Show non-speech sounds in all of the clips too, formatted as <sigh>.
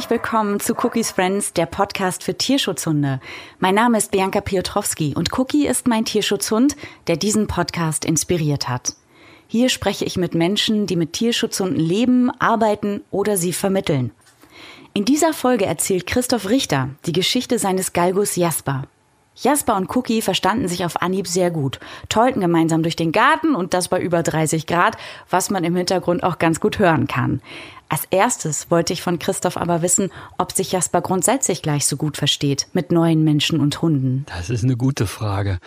Herzlich willkommen zu Cookies Friends, der Podcast für Tierschutzhunde. Mein Name ist Bianca Piotrowski und Cookie ist mein Tierschutzhund, der diesen Podcast inspiriert hat. Hier spreche ich mit Menschen, die mit Tierschutzhunden leben, arbeiten oder sie vermitteln. In dieser Folge erzählt Christoph Richter die Geschichte seines Galgus Jasper. Jasper und Cookie verstanden sich auf Anhieb sehr gut, tollten gemeinsam durch den Garten und das bei über 30 Grad, was man im Hintergrund auch ganz gut hören kann. Als erstes wollte ich von Christoph aber wissen, ob sich Jasper grundsätzlich gleich so gut versteht mit neuen Menschen und Hunden. Das ist eine gute Frage.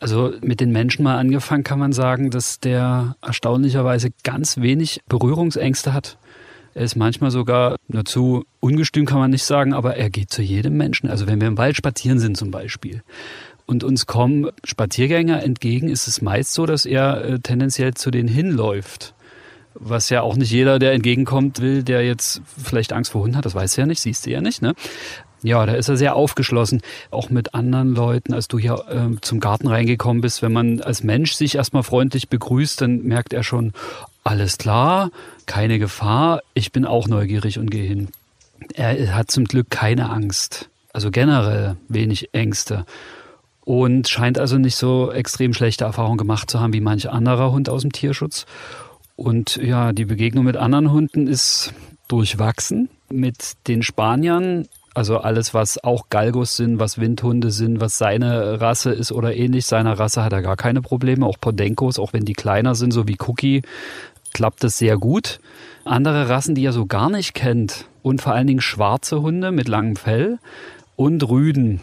Also mit den Menschen mal angefangen kann man sagen, dass der erstaunlicherweise ganz wenig Berührungsängste hat. Er ist manchmal sogar dazu ungestüm, kann man nicht sagen, aber er geht zu jedem Menschen. Also wenn wir im Wald spazieren sind zum Beispiel und uns kommen Spaziergänger entgegen, ist es meist so, dass er äh, tendenziell zu denen hinläuft. Was ja auch nicht jeder, der entgegenkommt, will, der jetzt vielleicht Angst vor Hunden hat, das weiß er ja nicht, siehst du ja nicht, ne? Ja, da ist er sehr aufgeschlossen, auch mit anderen Leuten. Als du hier äh, zum Garten reingekommen bist, wenn man als Mensch sich erstmal freundlich begrüßt, dann merkt er schon, alles klar, keine Gefahr, ich bin auch neugierig und gehe hin. Er hat zum Glück keine Angst, also generell wenig Ängste und scheint also nicht so extrem schlechte Erfahrungen gemacht zu haben wie manch anderer Hund aus dem Tierschutz. Und ja, die Begegnung mit anderen Hunden ist durchwachsen. Mit den Spaniern, also alles, was auch Galgos sind, was Windhunde sind, was seine Rasse ist oder ähnlich seiner Rasse, hat er gar keine Probleme. Auch Podenkos, auch wenn die kleiner sind, so wie Cookie, klappt das sehr gut. Andere Rassen, die er so gar nicht kennt und vor allen Dingen schwarze Hunde mit langem Fell und Rüden.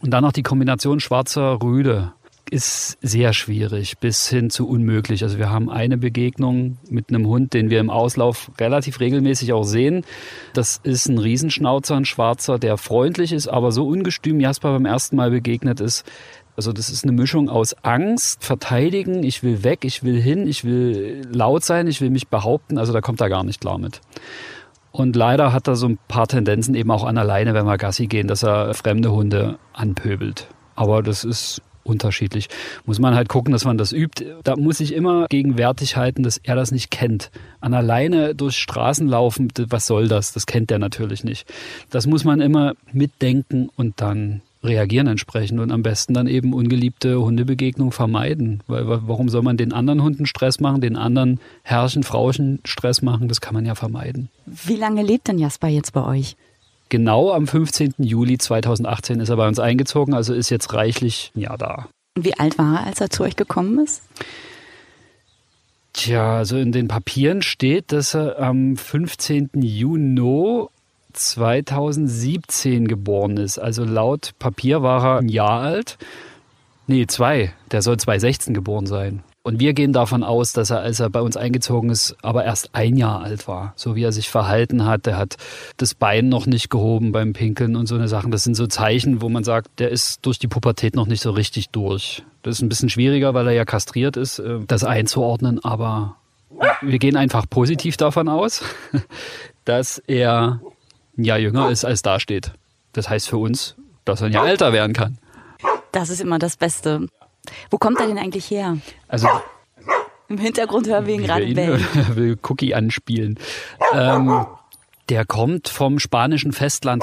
Und dann noch die Kombination schwarzer Rüde ist sehr schwierig bis hin zu unmöglich. Also wir haben eine Begegnung mit einem Hund, den wir im Auslauf relativ regelmäßig auch sehen. Das ist ein Riesenschnauzer, ein Schwarzer, der freundlich ist, aber so ungestüm Jasper beim ersten Mal begegnet ist. Also das ist eine Mischung aus Angst, Verteidigen, ich will weg, ich will hin, ich will laut sein, ich will mich behaupten. Also da kommt er gar nicht klar mit. Und leider hat er so ein paar Tendenzen eben auch an alleine, wenn wir Gassi gehen, dass er fremde Hunde anpöbelt. Aber das ist unterschiedlich. Muss man halt gucken, dass man das übt. Da muss ich immer gegenwärtig halten, dass er das nicht kennt. An alleine durch Straßen laufen, was soll das? Das kennt er natürlich nicht. Das muss man immer mitdenken und dann reagieren entsprechend und am besten dann eben ungeliebte Hundebegegnungen vermeiden. Weil warum soll man den anderen Hunden Stress machen, den anderen Herrchen, Frauchen Stress machen? Das kann man ja vermeiden. Wie lange lebt denn Jasper jetzt bei euch? Genau am 15. Juli 2018 ist er bei uns eingezogen, also ist jetzt reichlich ein Jahr da. Und wie alt war er, als er zu euch gekommen ist? Tja, also in den Papieren steht, dass er am 15. Juni 2017 geboren ist. Also laut Papier war er ein Jahr alt. Nee, zwei. Der soll 2016 geboren sein. Und wir gehen davon aus, dass er, als er bei uns eingezogen ist, aber erst ein Jahr alt war. So wie er sich verhalten hat. Er hat das Bein noch nicht gehoben beim Pinkeln und so eine Sachen. Das sind so Zeichen, wo man sagt, der ist durch die Pubertät noch nicht so richtig durch. Das ist ein bisschen schwieriger, weil er ja kastriert ist, äh, das einzuordnen. Aber wir gehen einfach positiv davon aus, <laughs> dass er ein Jahr jünger ist, als da steht. Das heißt für uns, dass er ein Jahr älter werden kann. Das ist immer das Beste. Wo kommt er denn eigentlich her? Also im Hintergrund hören wir ihn gerade bellen. <laughs> Er will Cookie anspielen. Ähm, der kommt vom spanischen Festland.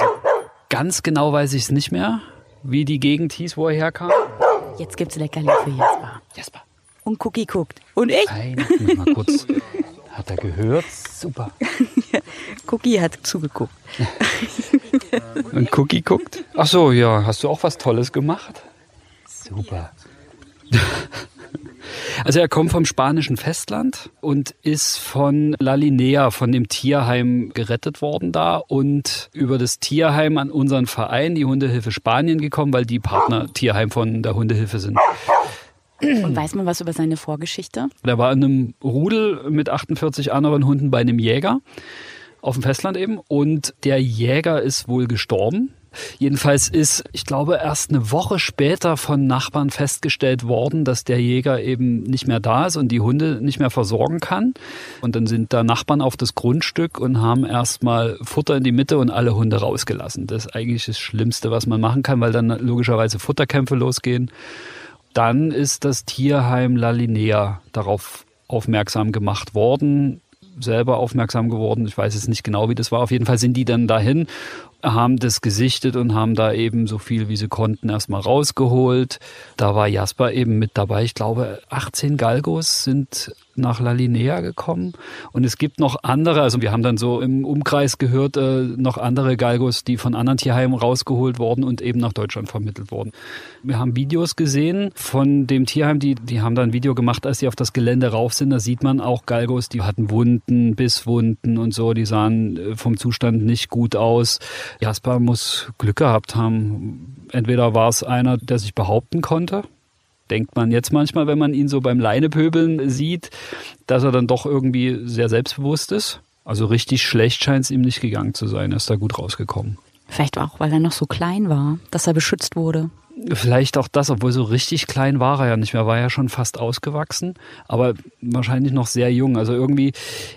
Ganz genau weiß ich es nicht mehr, wie die Gegend hieß, wo er herkam. Jetzt gibt's Leckerli für Jasper. Jasper. Und Cookie guckt. Und ich? Nein, mal kurz. Hat er gehört? Super. <laughs> Cookie hat zugeguckt. Und Cookie guckt? Ach so, ja. Hast du auch was Tolles gemacht? Super. <laughs> Also er kommt vom spanischen Festland und ist von La Linea, von dem Tierheim gerettet worden da und über das Tierheim an unseren Verein, die Hundehilfe Spanien gekommen, weil die Partner Tierheim von der Hundehilfe sind. Und weiß man was über seine Vorgeschichte? Der war in einem Rudel mit 48 anderen Hunden bei einem Jäger auf dem Festland eben und der Jäger ist wohl gestorben Jedenfalls ist, ich glaube, erst eine Woche später von Nachbarn festgestellt worden, dass der Jäger eben nicht mehr da ist und die Hunde nicht mehr versorgen kann. Und dann sind da Nachbarn auf das Grundstück und haben erstmal Futter in die Mitte und alle Hunde rausgelassen. Das ist eigentlich das Schlimmste, was man machen kann, weil dann logischerweise Futterkämpfe losgehen. Dann ist das Tierheim La Linea darauf aufmerksam gemacht worden, selber aufmerksam geworden. Ich weiß jetzt nicht genau, wie das war. Auf jeden Fall sind die dann dahin, haben das gesichtet und haben da eben so viel, wie sie konnten, erstmal rausgeholt. Da war Jasper eben mit dabei. Ich glaube, 18 Galgos sind nach La Linea gekommen. Und es gibt noch andere, also wir haben dann so im Umkreis gehört, äh, noch andere Galgos, die von anderen Tierheimen rausgeholt wurden und eben nach Deutschland vermittelt wurden. Wir haben Videos gesehen von dem Tierheim, die, die haben da ein Video gemacht, als sie auf das Gelände rauf sind. Da sieht man auch Galgos, die hatten Wunden, Bisswunden und so, die sahen äh, vom Zustand nicht gut aus. Jasper muss Glück gehabt haben. Entweder war es einer, der sich behaupten konnte, denkt man jetzt manchmal, wenn man ihn so beim Leinepöbeln sieht, dass er dann doch irgendwie sehr selbstbewusst ist. Also richtig schlecht scheint es ihm nicht gegangen zu sein. Er ist da gut rausgekommen. Vielleicht auch, weil er noch so klein war, dass er beschützt wurde. Vielleicht auch das, obwohl so richtig klein war er ja nicht mehr, war ja schon fast ausgewachsen, aber wahrscheinlich noch sehr jung. Also irgendwie,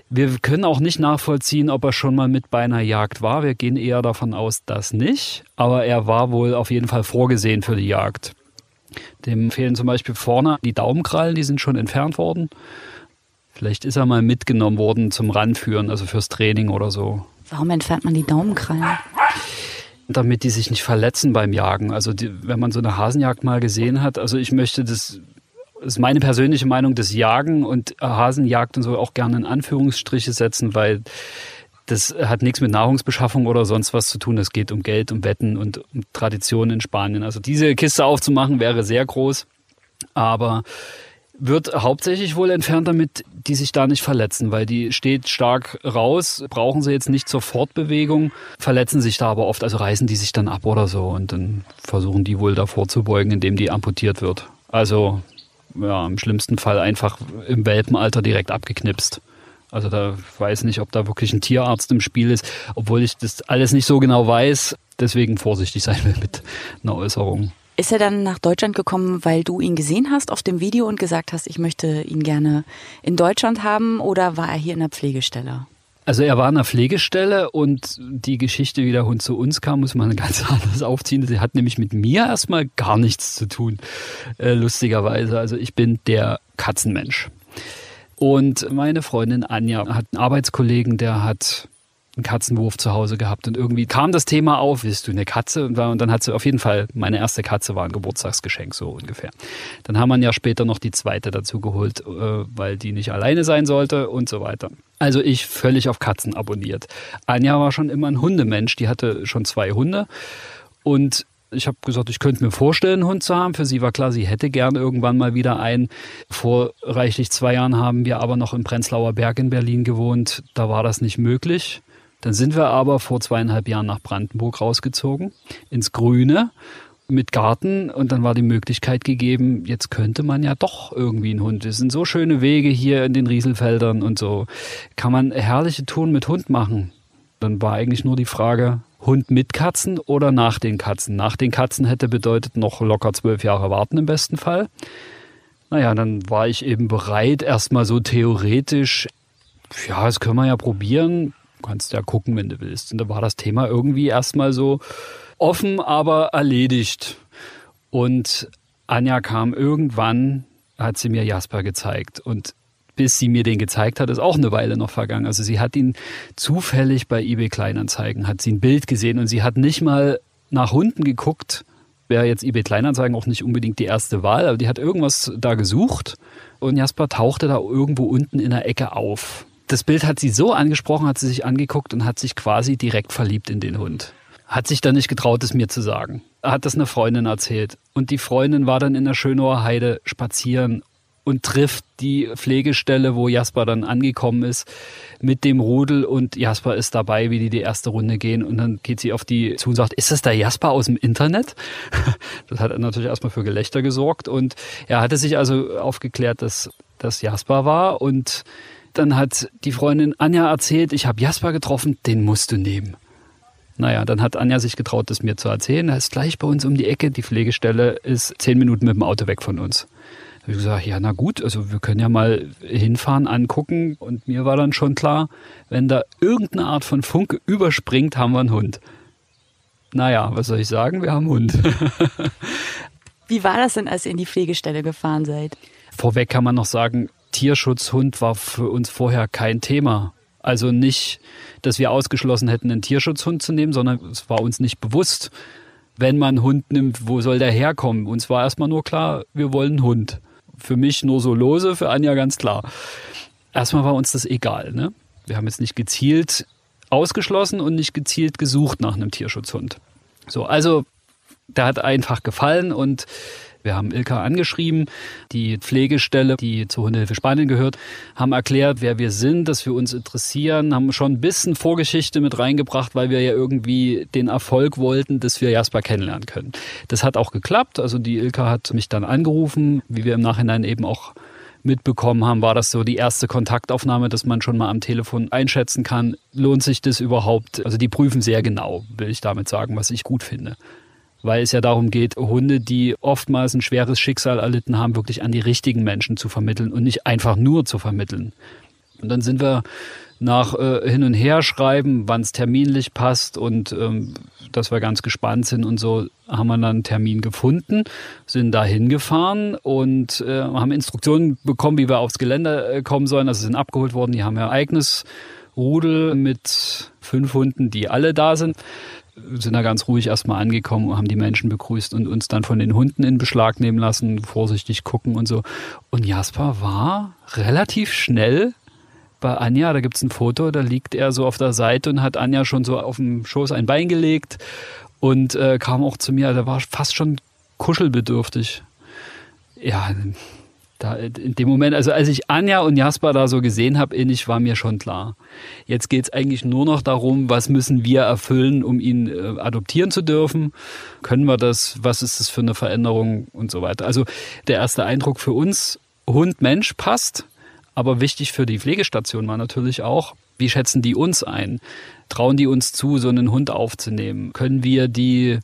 wir können auch nicht nachvollziehen, ob er schon mal mit bei einer Jagd war. Wir gehen eher davon aus, dass nicht, aber er war wohl auf jeden Fall vorgesehen für die Jagd. Dem fehlen zum Beispiel vorne die Daumenkrallen, die sind schon entfernt worden. Vielleicht ist er mal mitgenommen worden zum Ranführen, also fürs Training oder so. Warum entfernt man die Daumenkrallen? Damit die sich nicht verletzen beim Jagen. Also die, wenn man so eine Hasenjagd mal gesehen hat, also ich möchte das, das ist meine persönliche Meinung, das Jagen und Hasenjagd und so auch gerne in Anführungsstriche setzen, weil das hat nichts mit Nahrungsbeschaffung oder sonst was zu tun. Es geht um Geld, um Wetten und um Traditionen in Spanien. Also diese Kiste aufzumachen wäre sehr groß, aber wird hauptsächlich wohl entfernt, damit die sich da nicht verletzen, weil die steht stark raus, brauchen sie jetzt nicht zur Fortbewegung, verletzen sich da aber oft, also reißen die sich dann ab oder so und dann versuchen die wohl davor zu beugen, indem die amputiert wird. Also ja, im schlimmsten Fall einfach im Welpenalter direkt abgeknipst. Also da weiß nicht, ob da wirklich ein Tierarzt im Spiel ist, obwohl ich das alles nicht so genau weiß, deswegen vorsichtig sein will mit einer Äußerung. Ist er dann nach Deutschland gekommen, weil du ihn gesehen hast auf dem Video und gesagt hast, ich möchte ihn gerne in Deutschland haben oder war er hier in der Pflegestelle? Also er war in der Pflegestelle und die Geschichte, wie der Hund zu uns kam, muss man <laughs> ganz anders aufziehen. Sie hat nämlich mit mir erstmal gar nichts zu tun, äh, lustigerweise. Also ich bin der Katzenmensch. Und meine Freundin Anja hat einen Arbeitskollegen, der hat einen Katzenwurf zu Hause gehabt und irgendwie kam das Thema auf, willst du eine Katze? Und, dann hat sie auf jeden Fall, meine erste Katze war ein Geburtstagsgeschenk, so ungefähr. Dann haben wir ja später noch die zweite dazu geholt, äh, weil die nicht alleine sein sollte und so weiter. Also ich völlig auf Katzen abonniert. Anja war schon immer ein Hundemensch, die hatte schon zwei Hunde und ich habe gesagt, ich könnte mir vorstellen, einen Hund zu haben. Für sie war klar, sie hätte gern irgendwann mal wieder einen. Vor reichlich zwei Jahren haben wir aber noch im Prenzlauer Berg in Berlin gewohnt. Da war das nicht möglich. Dann sind wir aber vor zweieinhalb Jahren nach Brandenburg rausgezogen, ins Grüne mit Garten und dann war die Möglichkeit gegeben, jetzt könnte man ja doch irgendwie einen Hund. Es sind so schöne Wege hier in den Rieselfeldern und so. Kann man herrliche Touren mit Hund machen. Dann war eigentlich nur die Frage, Hund mit Katzen oder nach den Katzen. Nach den Katzen hätte bedeutet noch locker zwölf Jahre warten im besten Fall. Naja, dann war ich eben bereit, erstmal so theoretisch, ja, das können wir ja probieren. Du kannst ja gucken, wenn du willst. Und da war das Thema irgendwie erstmal so offen, aber erledigt. Und Anja kam irgendwann, hat sie mir Jasper gezeigt. Und bis sie mir den gezeigt hat, ist auch eine Weile noch vergangen. Also sie hat ihn zufällig bei eBay Kleinanzeigen, hat sie ein Bild gesehen und sie hat nicht mal nach Hunden geguckt. Wäre jetzt eBay Kleinanzeigen auch nicht unbedingt die erste Wahl, aber die hat irgendwas da gesucht und Jasper tauchte da irgendwo unten in der Ecke auf. Das Bild hat sie so angesprochen, hat sie sich angeguckt und hat sich quasi direkt verliebt in den Hund. Hat sich dann nicht getraut, es mir zu sagen. Hat das eine Freundin erzählt. Und die Freundin war dann in der Schönauer Heide spazieren und trifft die Pflegestelle, wo Jasper dann angekommen ist, mit dem Rudel und Jasper ist dabei, wie die die erste Runde gehen und dann geht sie auf die zu und sagt, ist das der Jasper aus dem Internet? <laughs> Das hat natürlich erstmal für Gelächter gesorgt und er hatte sich also aufgeklärt, dass das Jasper war und dann hat die Freundin Anja erzählt, ich habe Jasper getroffen, den musst du nehmen. Naja, dann hat Anja sich getraut, das mir zu erzählen. Er ist gleich bei uns um die Ecke. Die Pflegestelle ist zehn Minuten mit dem Auto weg von uns habe ich gesagt, ja, na gut, also wir können ja mal hinfahren, angucken. Und mir war dann schon klar, wenn da irgendeine Art von Funke überspringt, haben wir einen Hund. Naja, was soll ich sagen? Wir haben einen Hund. <laughs> Wie war das denn, als ihr in die Pflegestelle gefahren seid? Vorweg kann man noch sagen, Tierschutzhund war für uns vorher kein Thema. Also nicht, dass wir ausgeschlossen hätten, einen Tierschutzhund zu nehmen, sondern es war uns nicht bewusst, wenn man einen Hund nimmt, wo soll der herkommen? Uns war erstmal nur klar, wir wollen einen Hund. Für mich nur so lose, für Anja ganz klar. Erstmal war uns das egal. Ne? Wir haben jetzt nicht gezielt ausgeschlossen und nicht gezielt gesucht nach einem Tierschutzhund. So, also der hat einfach gefallen und wir haben Ilka angeschrieben, die Pflegestelle, die zur Hundehilfe Spanien gehört, haben erklärt, wer wir sind, dass wir uns interessieren, haben schon ein bisschen Vorgeschichte mit reingebracht, weil wir ja irgendwie den Erfolg wollten, dass wir Jasper kennenlernen können. Das hat auch geklappt. Also die Ilka hat mich dann angerufen, wie wir im Nachhinein eben auch mitbekommen haben, war das so die erste Kontaktaufnahme, dass man schon mal am Telefon einschätzen kann, lohnt sich das überhaupt? Also die prüfen sehr genau, will ich damit sagen, was ich gut finde weil es ja darum geht, Hunde, die oftmals ein schweres Schicksal erlitten haben, wirklich an die richtigen Menschen zu vermitteln und nicht einfach nur zu vermitteln. Und dann sind wir nach äh, hin und her schreiben, wann es terminlich passt und ähm, dass wir ganz gespannt sind und so haben wir dann einen Termin gefunden, sind da hingefahren und äh, haben Instruktionen bekommen, wie wir aufs Gelände äh, kommen sollen. Also sind abgeholt worden, die haben ihr eigenes Rudel mit fünf Hunden, die alle da sind sind da ganz ruhig erstmal angekommen und haben die Menschen begrüßt und uns dann von den Hunden in Beschlag nehmen lassen, vorsichtig gucken und so. Und Jasper war relativ schnell bei Anja, da gibt es ein Foto, da liegt er so auf der Seite und hat Anja schon so auf dem Schoß ein Bein gelegt und äh, kam auch zu mir, der war fast schon kuschelbedürftig. Ja, da in dem Moment, also als ich Anja und Jasper da so gesehen habe, ähnlich war mir schon klar. Jetzt geht es eigentlich nur noch darum, was müssen wir erfüllen, um ihn äh, adoptieren zu dürfen? Können wir das? Was ist das für eine Veränderung und so weiter? Also der erste Eindruck für uns, Hund, Mensch passt. Aber wichtig für die Pflegestation war natürlich auch, wie schätzen die uns ein? Trauen die uns zu, so einen Hund aufzunehmen? Können wir die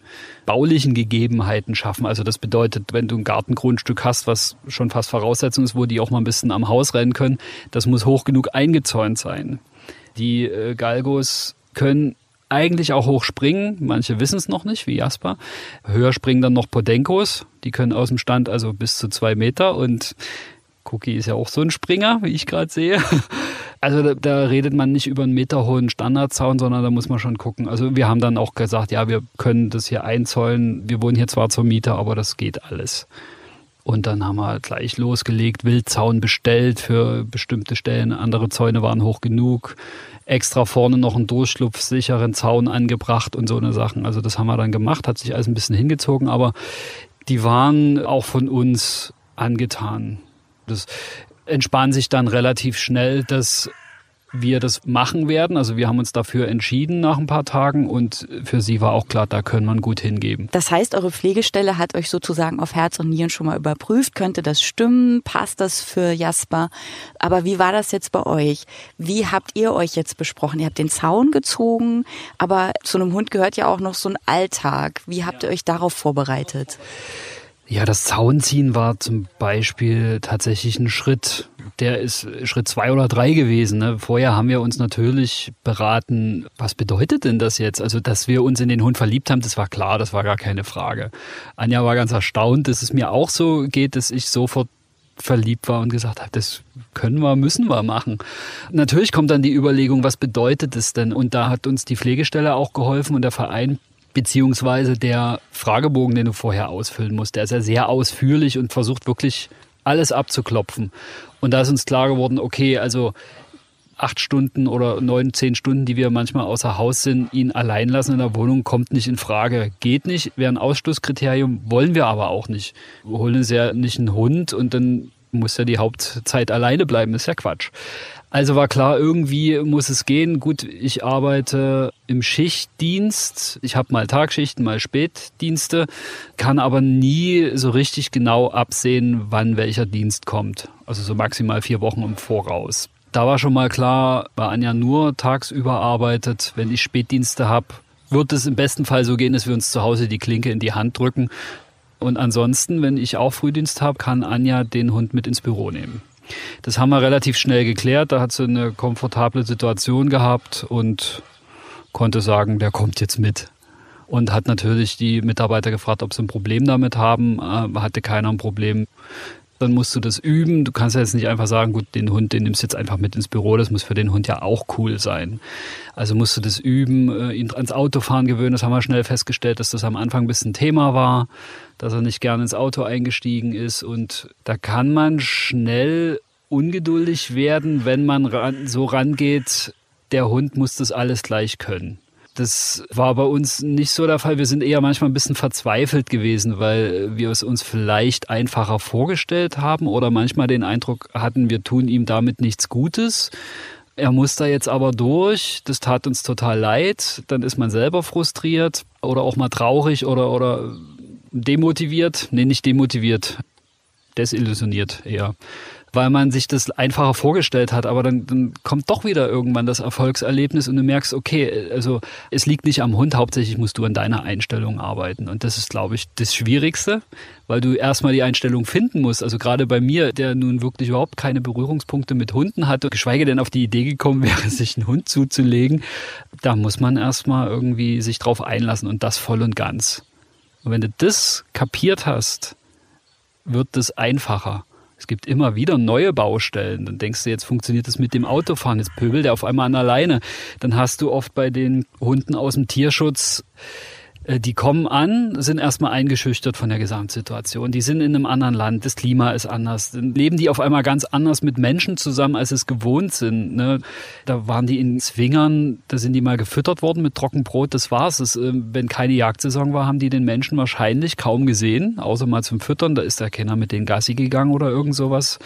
baulichen Gegebenheiten schaffen? Also das bedeutet, wenn du ein Gartengrundstück hast, was schon fast Voraussetzung ist, wo die auch mal ein bisschen am Haus rennen können, das muss hoch genug eingezäunt sein. Die äh, Galgos können eigentlich auch hoch springen. Manche wissen es noch nicht, wie Jasper. Höher springen dann noch Podenkos. Die können aus dem Stand also bis zu zwei Meter und Cookie ist ja auch so ein Springer, wie ich gerade sehe. <laughs> Also da, da, redet man nicht über einen meterhohen Standardzaun, sondern da muss man schon gucken. Also wir haben dann auch gesagt, ja, wir können das hier einzäunen. Wir wohnen hier zwar zur Miete, aber das geht alles. Und dann haben wir gleich losgelegt, Wildzaun bestellt für bestimmte Stellen. Andere Zäune waren hoch genug. Extra vorne noch einen durchschlupfsicheren Zaun angebracht und so eine Sachen. Also das haben wir dann gemacht, hat sich alles ein bisschen hingezogen, aber die waren auch von uns angetan. Das entspann sich dann relativ schnell, dass wir das machen werden. Also wir haben uns dafür entschieden nach ein paar Tagen und für sie war auch klar, da können man gut hingeben. Das heißt, eure Pflegestelle hat euch sozusagen auf Herz und Nieren schon mal überprüft. Könnte das stimmen? Passt das für Jasper? Aber wie war das jetzt bei euch? Wie habt ihr euch jetzt besprochen? Ihr habt den Zaun gezogen, aber zu einem Hund gehört ja auch noch so ein Alltag. Wie habt ihr euch darauf vorbereitet? Ja, das Zaunziehen war zum Beispiel tatsächlich ein Schritt. Der ist Schritt zwei oder drei gewesen. Ne? Vorher haben wir uns natürlich beraten, was bedeutet denn das jetzt? Also, dass wir uns in den Hund verliebt haben, das war klar, das war gar keine Frage. Anja war ganz erstaunt, dass es mir auch so geht, dass ich sofort verliebt war und gesagt habe, das können wir, müssen wir machen. Natürlich kommt dann die Überlegung, was bedeutet es denn? Und da hat uns die Pflegestelle auch geholfen und der Verein beziehungsweise der Fragebogen, den du vorher ausfüllen musst, der ist ja sehr ausführlich und versucht wirklich alles abzuklopfen. Und da ist uns klar geworden, okay, also acht Stunden oder neun, zehn Stunden, die wir manchmal außer Haus sind, ihn allein lassen in der Wohnung, kommt nicht in Frage. Geht nicht, wäre ein Ausschlusskriterium, wollen wir aber auch nicht. Wir holen uns ja nicht einen Hund und dann muss ja die Hauptzeit alleine bleiben, ist ja Quatsch. Also war klar, irgendwie muss es gehen. Gut, ich arbeite im Schichtdienst. Ich habe mal Tagschichten, mal Spätdienste, kann aber nie so richtig genau absehen, wann welcher Dienst kommt. Also so maximal vier Wochen im Voraus. Da war schon mal klar, weil Anja nur tagsüber arbeitet. Wenn ich Spätdienste habe, wird es im besten Fall so gehen, dass wir uns zu Hause die Klinke in die Hand drücken. Und ansonsten, wenn ich auch Frühdienst habe, kann Anja den Hund mit ins Büro nehmen. Das haben wir relativ schnell geklärt. Da hat sie eine komfortable Situation gehabt und konnte sagen, der kommt jetzt mit. Und hat natürlich die Mitarbeiter gefragt, ob sie ein Problem damit haben. Äh, hatte keiner ein Problem. Dann musst du das üben. Du kannst ja jetzt nicht einfach sagen, gut, den Hund, den nimmst du jetzt einfach mit ins Büro, das muss für den Hund ja auch cool sein. Also musst du das üben, äh, ihn ans Autofahren gewöhnen. Das haben wir schnell festgestellt, dass das am Anfang ein bisschen Thema war, dass er nicht gerne ins Auto eingestiegen ist. Und da kann man schnell ungeduldig werden, wenn man ran, so rangeht, der Hund muss das alles gleich können. Das war bei uns nicht so der Fall. Wir sind eher manchmal ein bisschen verzweifelt gewesen, weil wir es uns vielleicht einfacher vorgestellt haben oder manchmal den Eindruck hatten, wir tun ihm damit nichts Gutes. Er muss da jetzt aber durch. Das tat uns total leid. Dann ist man selber frustriert oder auch mal traurig oder, oder demotiviert. Nee, nicht demotiviert. Desillusioniert eher weil man sich das einfacher vorgestellt hat. Aber dann, dann kommt doch wieder irgendwann das Erfolgserlebnis und du merkst, okay, also es liegt nicht am Hund, hauptsächlich musst du an deiner Einstellung arbeiten. Und das ist, glaube ich, das Schwierigste, weil du erstmal die Einstellung finden musst. Also gerade bei mir, der nun wirklich überhaupt keine Berührungspunkte mit Hunden hatte, geschweige denn auf die Idee gekommen wäre, <laughs> sich einen Hund zuzulegen, da muss man erstmal irgendwie sich drauf einlassen und das voll und ganz. Und wenn du das kapiert hast, wird das einfacher. Es gibt immer wieder neue Baustellen. Dann denkst du, jetzt funktioniert das mit dem Autofahren. Jetzt pöbelt der auf einmal an alleine. Dann hast du oft bei den Hunden aus dem Tierschutz die kommen an, sind erstmal eingeschüchtert von der Gesamtsituation. Die sind in einem anderen Land, das Klima ist anders. Dann leben die auf einmal ganz anders mit Menschen zusammen, als es gewohnt sind. Ne? Da waren die in Zwingern, da sind die mal gefüttert worden mit Trockenbrot, das war's. Das, äh, wenn keine Jagdsaison war, haben die den Menschen wahrscheinlich kaum gesehen, außer mal zum Füttern. Da ist der Kenner mit den Gassi gegangen oder irgend sowas.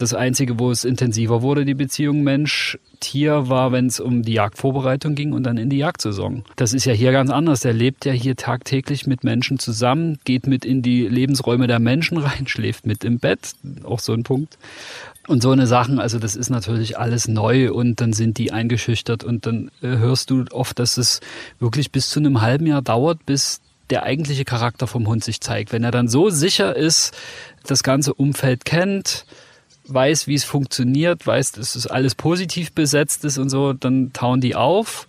Das Einzige, wo es intensiver wurde, die Beziehung Mensch-Tier, war, wenn es um die Jagdvorbereitung ging und dann in die Jagdsaison. Das ist ja hier ganz anders. Der lebt ja hier tagtäglich mit Menschen zusammen, geht mit in die Lebensräume der Menschen rein, <laughs> schläft mit im Bett. Auch so ein Punkt. Und so eine Sachen, also das ist natürlich alles neu und dann sind die eingeschüchtert und dann äh, hörst du oft, dass es wirklich bis zu einem halben Jahr dauert, bis der eigentliche Charakter vom Hund sich zeigt. Wenn er dann so sicher ist, das ganze Umfeld kennt, weiß, wie es funktioniert, weiß, dass es alles positiv besetzt ist und so, dann tauen die auf,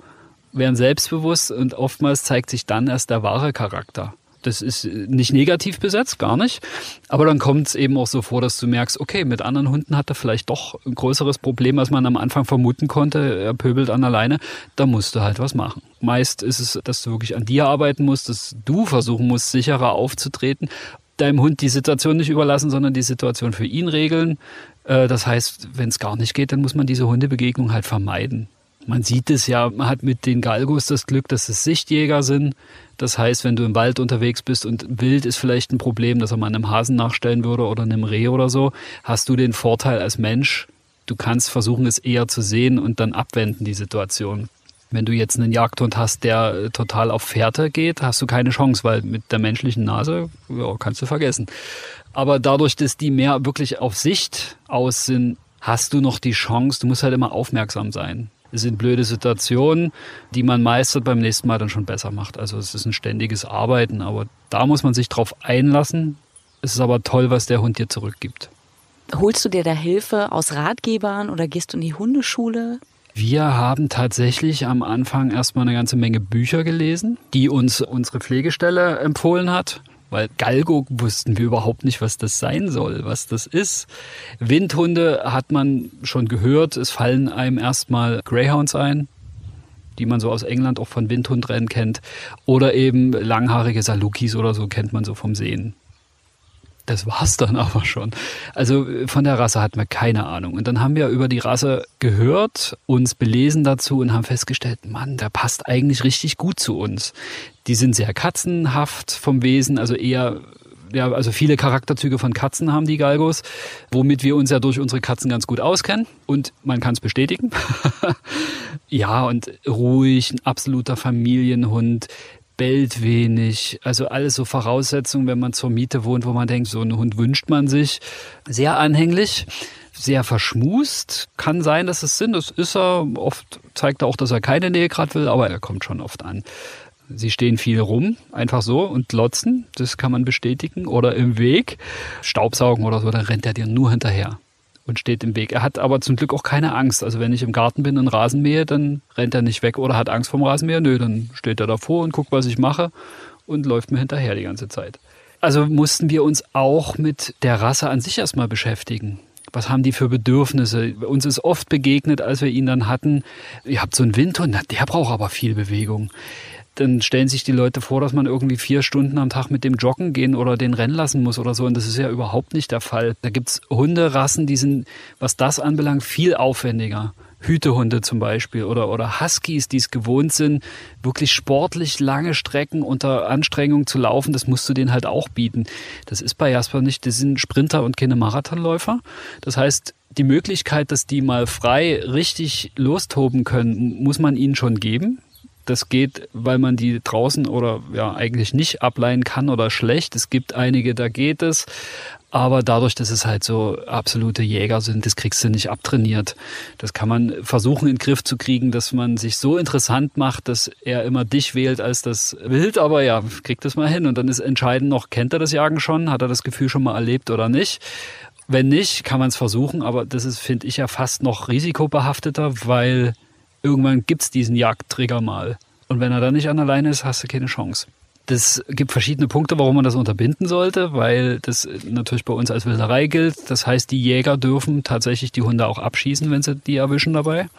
werden selbstbewusst und oftmals zeigt sich dann erst der wahre Charakter. Das ist nicht negativ besetzt, gar nicht. Aber dann kommt es eben auch so vor, dass du merkst, okay, mit anderen Hunden hat er vielleicht doch ein größeres Problem, als man am Anfang vermuten konnte. Er pöbelt an alleine. Da musst du halt was machen. Meist ist es, dass du wirklich an dir arbeiten musst, dass du versuchen musst, sicherer aufzutreten deinem Hund die Situation nicht überlassen, sondern die Situation für ihn regeln. Äh, das heißt, wenn es gar nicht geht, dann muss man diese Hundebegegnung halt vermeiden. Man sieht es ja, man hat mit den Galgos das Glück, dass es Sichtjäger sind. Das heißt, wenn du im Wald unterwegs bist und wild ist vielleicht ein Problem, dass er mal einem Hasen nachstellen würde oder einem Reh oder so, hast du den Vorteil als Mensch, du kannst versuchen, es eher zu sehen und dann abwenden, die Situation. Wenn du jetzt einen Jagdhund hast, der äh, total auf Fährte geht, hast du keine Chance, weil mit der menschlichen Nase ja, kannst du vergessen. Aber dadurch, dass die mehr wirklich auf Sicht aus sind, hast du noch die Chance, du musst halt immer aufmerksam sein. Es sind blöde Situationen, die man meistert beim nächsten Mal dann schon besser macht. Also es ist ein ständiges Arbeiten, aber da muss man sich drauf einlassen. Es ist aber toll, was der Hund dir zurückgibt. Holst du dir da Hilfe aus Ratgebern oder gehst du in die Hundeschule? Wir haben tatsächlich am Anfang erstmal eine ganze Menge Bücher gelesen, die uns unsere Pflegestelle empfohlen hat. Weil Galgo wussten wir überhaupt nicht, was das sein soll, was das ist. Windhunde hat man schon gehört. Es fallen einem erstmal Greyhounds ein, die man so aus England auch von Windhundrennen kennt. Oder eben langhaarige Salukis oder so kennt man so vom Sehen. Das war's dann aber schon. Also von der Rasse hatten wir keine Ahnung. Und dann haben wir über die Rasse gehört, uns belesen dazu und haben festgestellt, Mann, der passt eigentlich richtig gut zu uns. Die sind sehr katzenhaft vom Wesen, also eher ja, also viele Charakterzüge von Katzen haben die Galgos, womit wir uns ja durch unsere Katzen ganz gut auskennen. Und man kann es bestätigen. <laughs> ja, und ruhig, ein absoluter Familienhund, bellt wenig. Also alles so Voraussetzungen, wenn man zur Miete wohnt, wo man denkt, so einen Hund wünscht man sich. Sehr anhänglich, sehr verschmust. Kann sein, dass es sind. Das ist er. Oft zeigt er auch, dass er keine Nähe gerade will, aber er kommt schon oft an. Sie stehen viel rum, einfach so und glotzen, das kann man bestätigen. Oder im Weg, Staubsaugen oder so, dann rennt er dir nur hinterher und steht im Weg. Er hat aber zum Glück auch keine Angst. Also wenn ich im Garten bin und Rasen mähe, dann rennt er nicht weg oder hat Angst vom Rasenmäher. Nö, dann steht er davor und guckt, was ich mache und läuft mir hinterher die ganze Zeit. also mussten wir uns auch mit der Rasse an sich erstmal beschäftigen. Was haben die für Bedürfnisse? Uns ist oft begegnet, als wir ihn dann hatten, ihr habt so einen Windhund, der braucht aber viel Bewegung dann stellen sich die Leute vor, dass man irgendwie vier Stunden am Tag mit dem joggen gehen oder den rennen lassen muss oder so. Und das ist ja überhaupt nicht der Fall. Da gibt's Hunderassen, die sind, was das anbelangt, viel aufwendiger. Hütehunde zum Beispiel oder, oder Huskies, die es gewohnt sind, wirklich sportlich lange Strecken unter Anstrengung zu laufen, das musst du denen halt auch bieten. Das ist bei Jasper nicht, das sind Sprinter und keine Marathonläufer. Das heißt, die Möglichkeit, dass die mal frei richtig lostoben können, muss man ihnen schon geben. Das geht, weil man die draußen oder ja eigentlich nicht ableihen kann oder schlecht. Es gibt einige, da geht es. Aber dadurch, dass es halt so absolute Jäger sind, das kriegst du nicht abtrainiert. Das kann man versuchen in den Griff zu kriegen, dass man sich so interessant macht, dass er immer dich wählt als das Wild. Aber ja, kriegt das mal hin. Und dann ist entscheidend noch, kennt er das Jagen schon? Hat er das Gefühl schon mal erlebt oder nicht? Wenn nicht, kann man es versuchen. Aber das ist, finde ich, ja fast noch risikobehafteter, weil irgendwann gibt's diesen Jagdtrigger mal. Und wenn er dann nicht an der Leine ist, hast du keine Chance. Das gibt verschiedene Punkte, warum man das unterbinden sollte, weil das natürlich bei uns als Wilderei gilt. Das heißt, die Jäger dürfen tatsächlich die Hunde auch abschießen, wenn sie die erwischen dabei.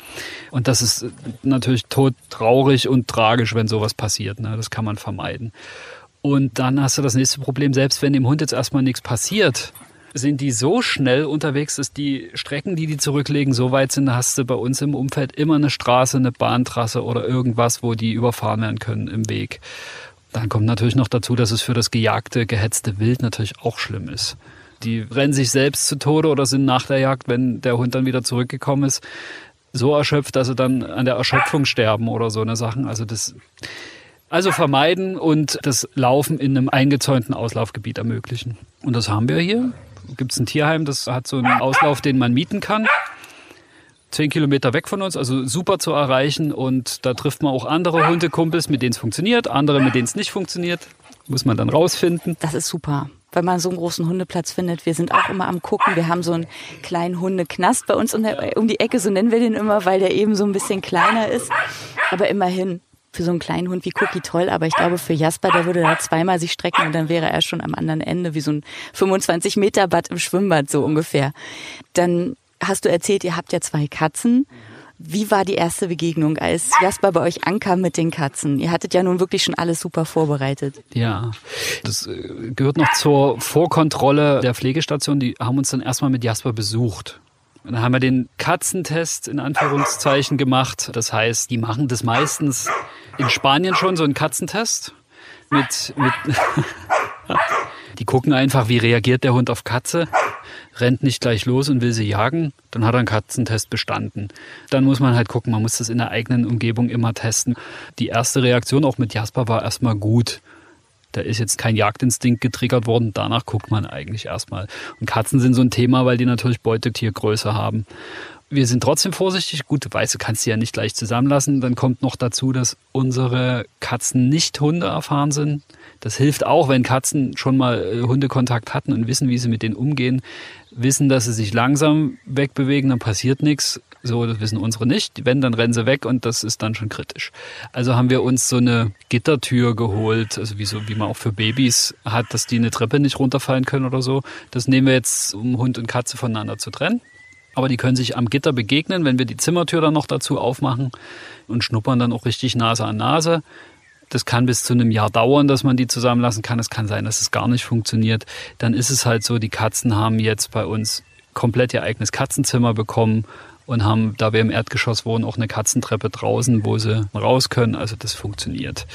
Und das ist natürlich todtraurig und tragisch, wenn sowas passiert. Ne? Das kann man vermeiden. Und dann hast du das nächste Problem, selbst wenn dem Hund jetzt erstmal nichts passiert, sind die so schnell unterwegs, dass die Strecken, die die zurücklegen, so weit sind, hast du bei uns im Umfeld immer eine Straße, eine Bahntrasse oder irgendwas, wo die überfahren werden können im Weg. Dann kommt natürlich noch dazu, dass es für das gejagte, gehetzte Wild natürlich auch schlimm ist. Die rennen sich selbst zu Tode oder sind nach der Jagd, wenn der Hund dann wieder zurückgekommen ist, so erschöpft, dass sie dann an der Erschöpfung sterben oder so eine Sachen. Also das, also vermeiden und das Laufen in einem eingezäunten Auslaufgebiet ermöglichen. Und das haben wir hier. Gibt es ein Tierheim, das hat so einen Auslauf, den man mieten kann zehn Kilometer weg von uns, also super zu erreichen. Und da trifft man auch andere Hundekumpels, mit denen es funktioniert, andere, mit denen es nicht funktioniert. Muss man dann rausfinden. Das ist super weil man so einen großen Hundeplatz findet. Wir sind auch immer am gucken. Wir haben so einen kleinen Hundeknast bei uns um, die Ecke, so nennen wir den immer, weil der eben so ein bisschen kleiner ist. Aber immerhin für so einen kleinen Hund wie Cookie toll, aber ich glaube für Jasper, der würde da zweimal sich strecken und dann wäre er schon am anderen Ende, wie so ein 25 Meter Bad im Schwimmbad so ungefähr. Dann hast du erzählt, ihr habt ja zwei Katzen. Wie war die erste Begegnung, als Jasper bei euch ankam mit den Katzen? Ihr hattet ja nun wirklich schon alles super vorbereitet. Ja, das äh, gehört noch zur Vorkontrolle der Pflegestation. Die haben uns dann erstmal mit Jasper besucht. Und dann haben wir den Katzentest in Anführungszeichen gemacht. Das heißt, die machen das meistens in Spanien schon, so einen Katzentest. Mit, mit <laughs> die gucken einfach, wie reagiert der Hund auf Katze rennt nicht gleich los und will sie jagen, dann hat er einen Katzentest bestanden. Dann muss man halt gucken, man muss das in der eigenen Umgebung immer testen. Die erste Reaktion auch mit Jasper war erstmal gut. Da ist jetzt kein Jagdinstinkt getriggert worden. Danach guckt man eigentlich erstmal. Und Katzen sind so ein Thema, weil die natürlich Beutetiergröße haben. Wir sind trotzdem vorsichtig. Gut, du du kannst sie ja nicht gleich zusammenlassen. Dann kommt noch dazu, dass unsere Katzen nicht Hunde erfahren sind. Das hilft auch, wenn Katzen schon mal äh, Hundekontakt hatten und wissen, wie sie mit denen umgehen, wissen, dass sie sich langsam wegbewegen, dann passiert nichts. So, das wissen unsere nicht. Wenn, dann rennen sie weg und das ist dann schon kritisch. Also haben wir uns so eine Gittertür geholt, also wie so, wie man auch für Babys hat, dass die eine Treppe nicht runterfallen können oder so. Das nehmen wir jetzt, um Hund und Katze voneinander zu trennen. Aber die können sich am Gitter begegnen, wenn wir die Zimmertür dann noch dazu aufmachen und schnuppern dann auch richtig Nase an Nase. Das kann bis zu einem Jahr dauern, dass man die zusammenlassen kann. Es kann sein, dass es gar nicht funktioniert. Dann ist es halt so, die Katzen haben jetzt bei uns komplett ihr eigenes Katzenzimmer bekommen und haben, da wir im Erdgeschoss wohnen, auch eine Katzentreppe draußen, wo sie raus können. Also das funktioniert.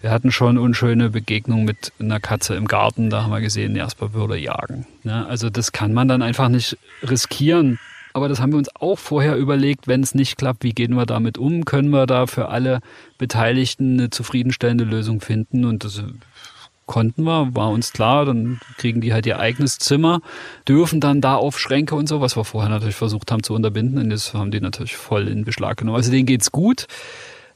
Wir hatten schon unschöne Begegnungen mit einer Katze im Garten. Da haben wir gesehen, Jasper würde jagen. Ne? Also das kann man dann einfach nicht riskieren. Aber das haben wir uns auch vorher überlegt, wenn es nicht klappt, wie gehen wir damit um? Können wir da für alle Beteiligten eine zufriedenstellende Lösung finden? Und das konnten wir, war uns klar, dann kriegen die halt ihr eigenes Zimmer, dürfen dann da auf Schränke und so, was wir vorher natürlich versucht haben zu unterbinden. Und das haben die natürlich voll in Beschlag genommen. Also denen geht's gut.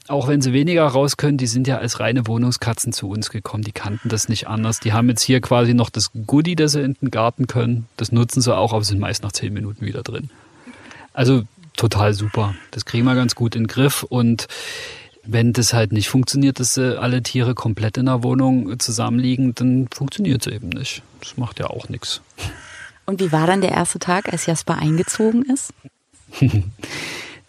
Auch wenn sie weniger raus können, die sind ja als reine Wohnungskatzen zu uns gekommen. Die kannten das nicht anders. Die haben jetzt hier quasi noch das Goodie, das sie in den Garten können. Das nutzen sie auch, aber sind meist nach zehn Minuten wieder drin. Also total super. Das kriegen wir ganz gut in den Griff und Wenn das halt nicht funktioniert, dass äh, alle Tiere komplett in der Wohnung zusammenliegen, dann funktioniert es eben nicht. Das macht ja auch nichts. Und wie war dann der erste Tag, als Jasper eingezogen ist? <laughs>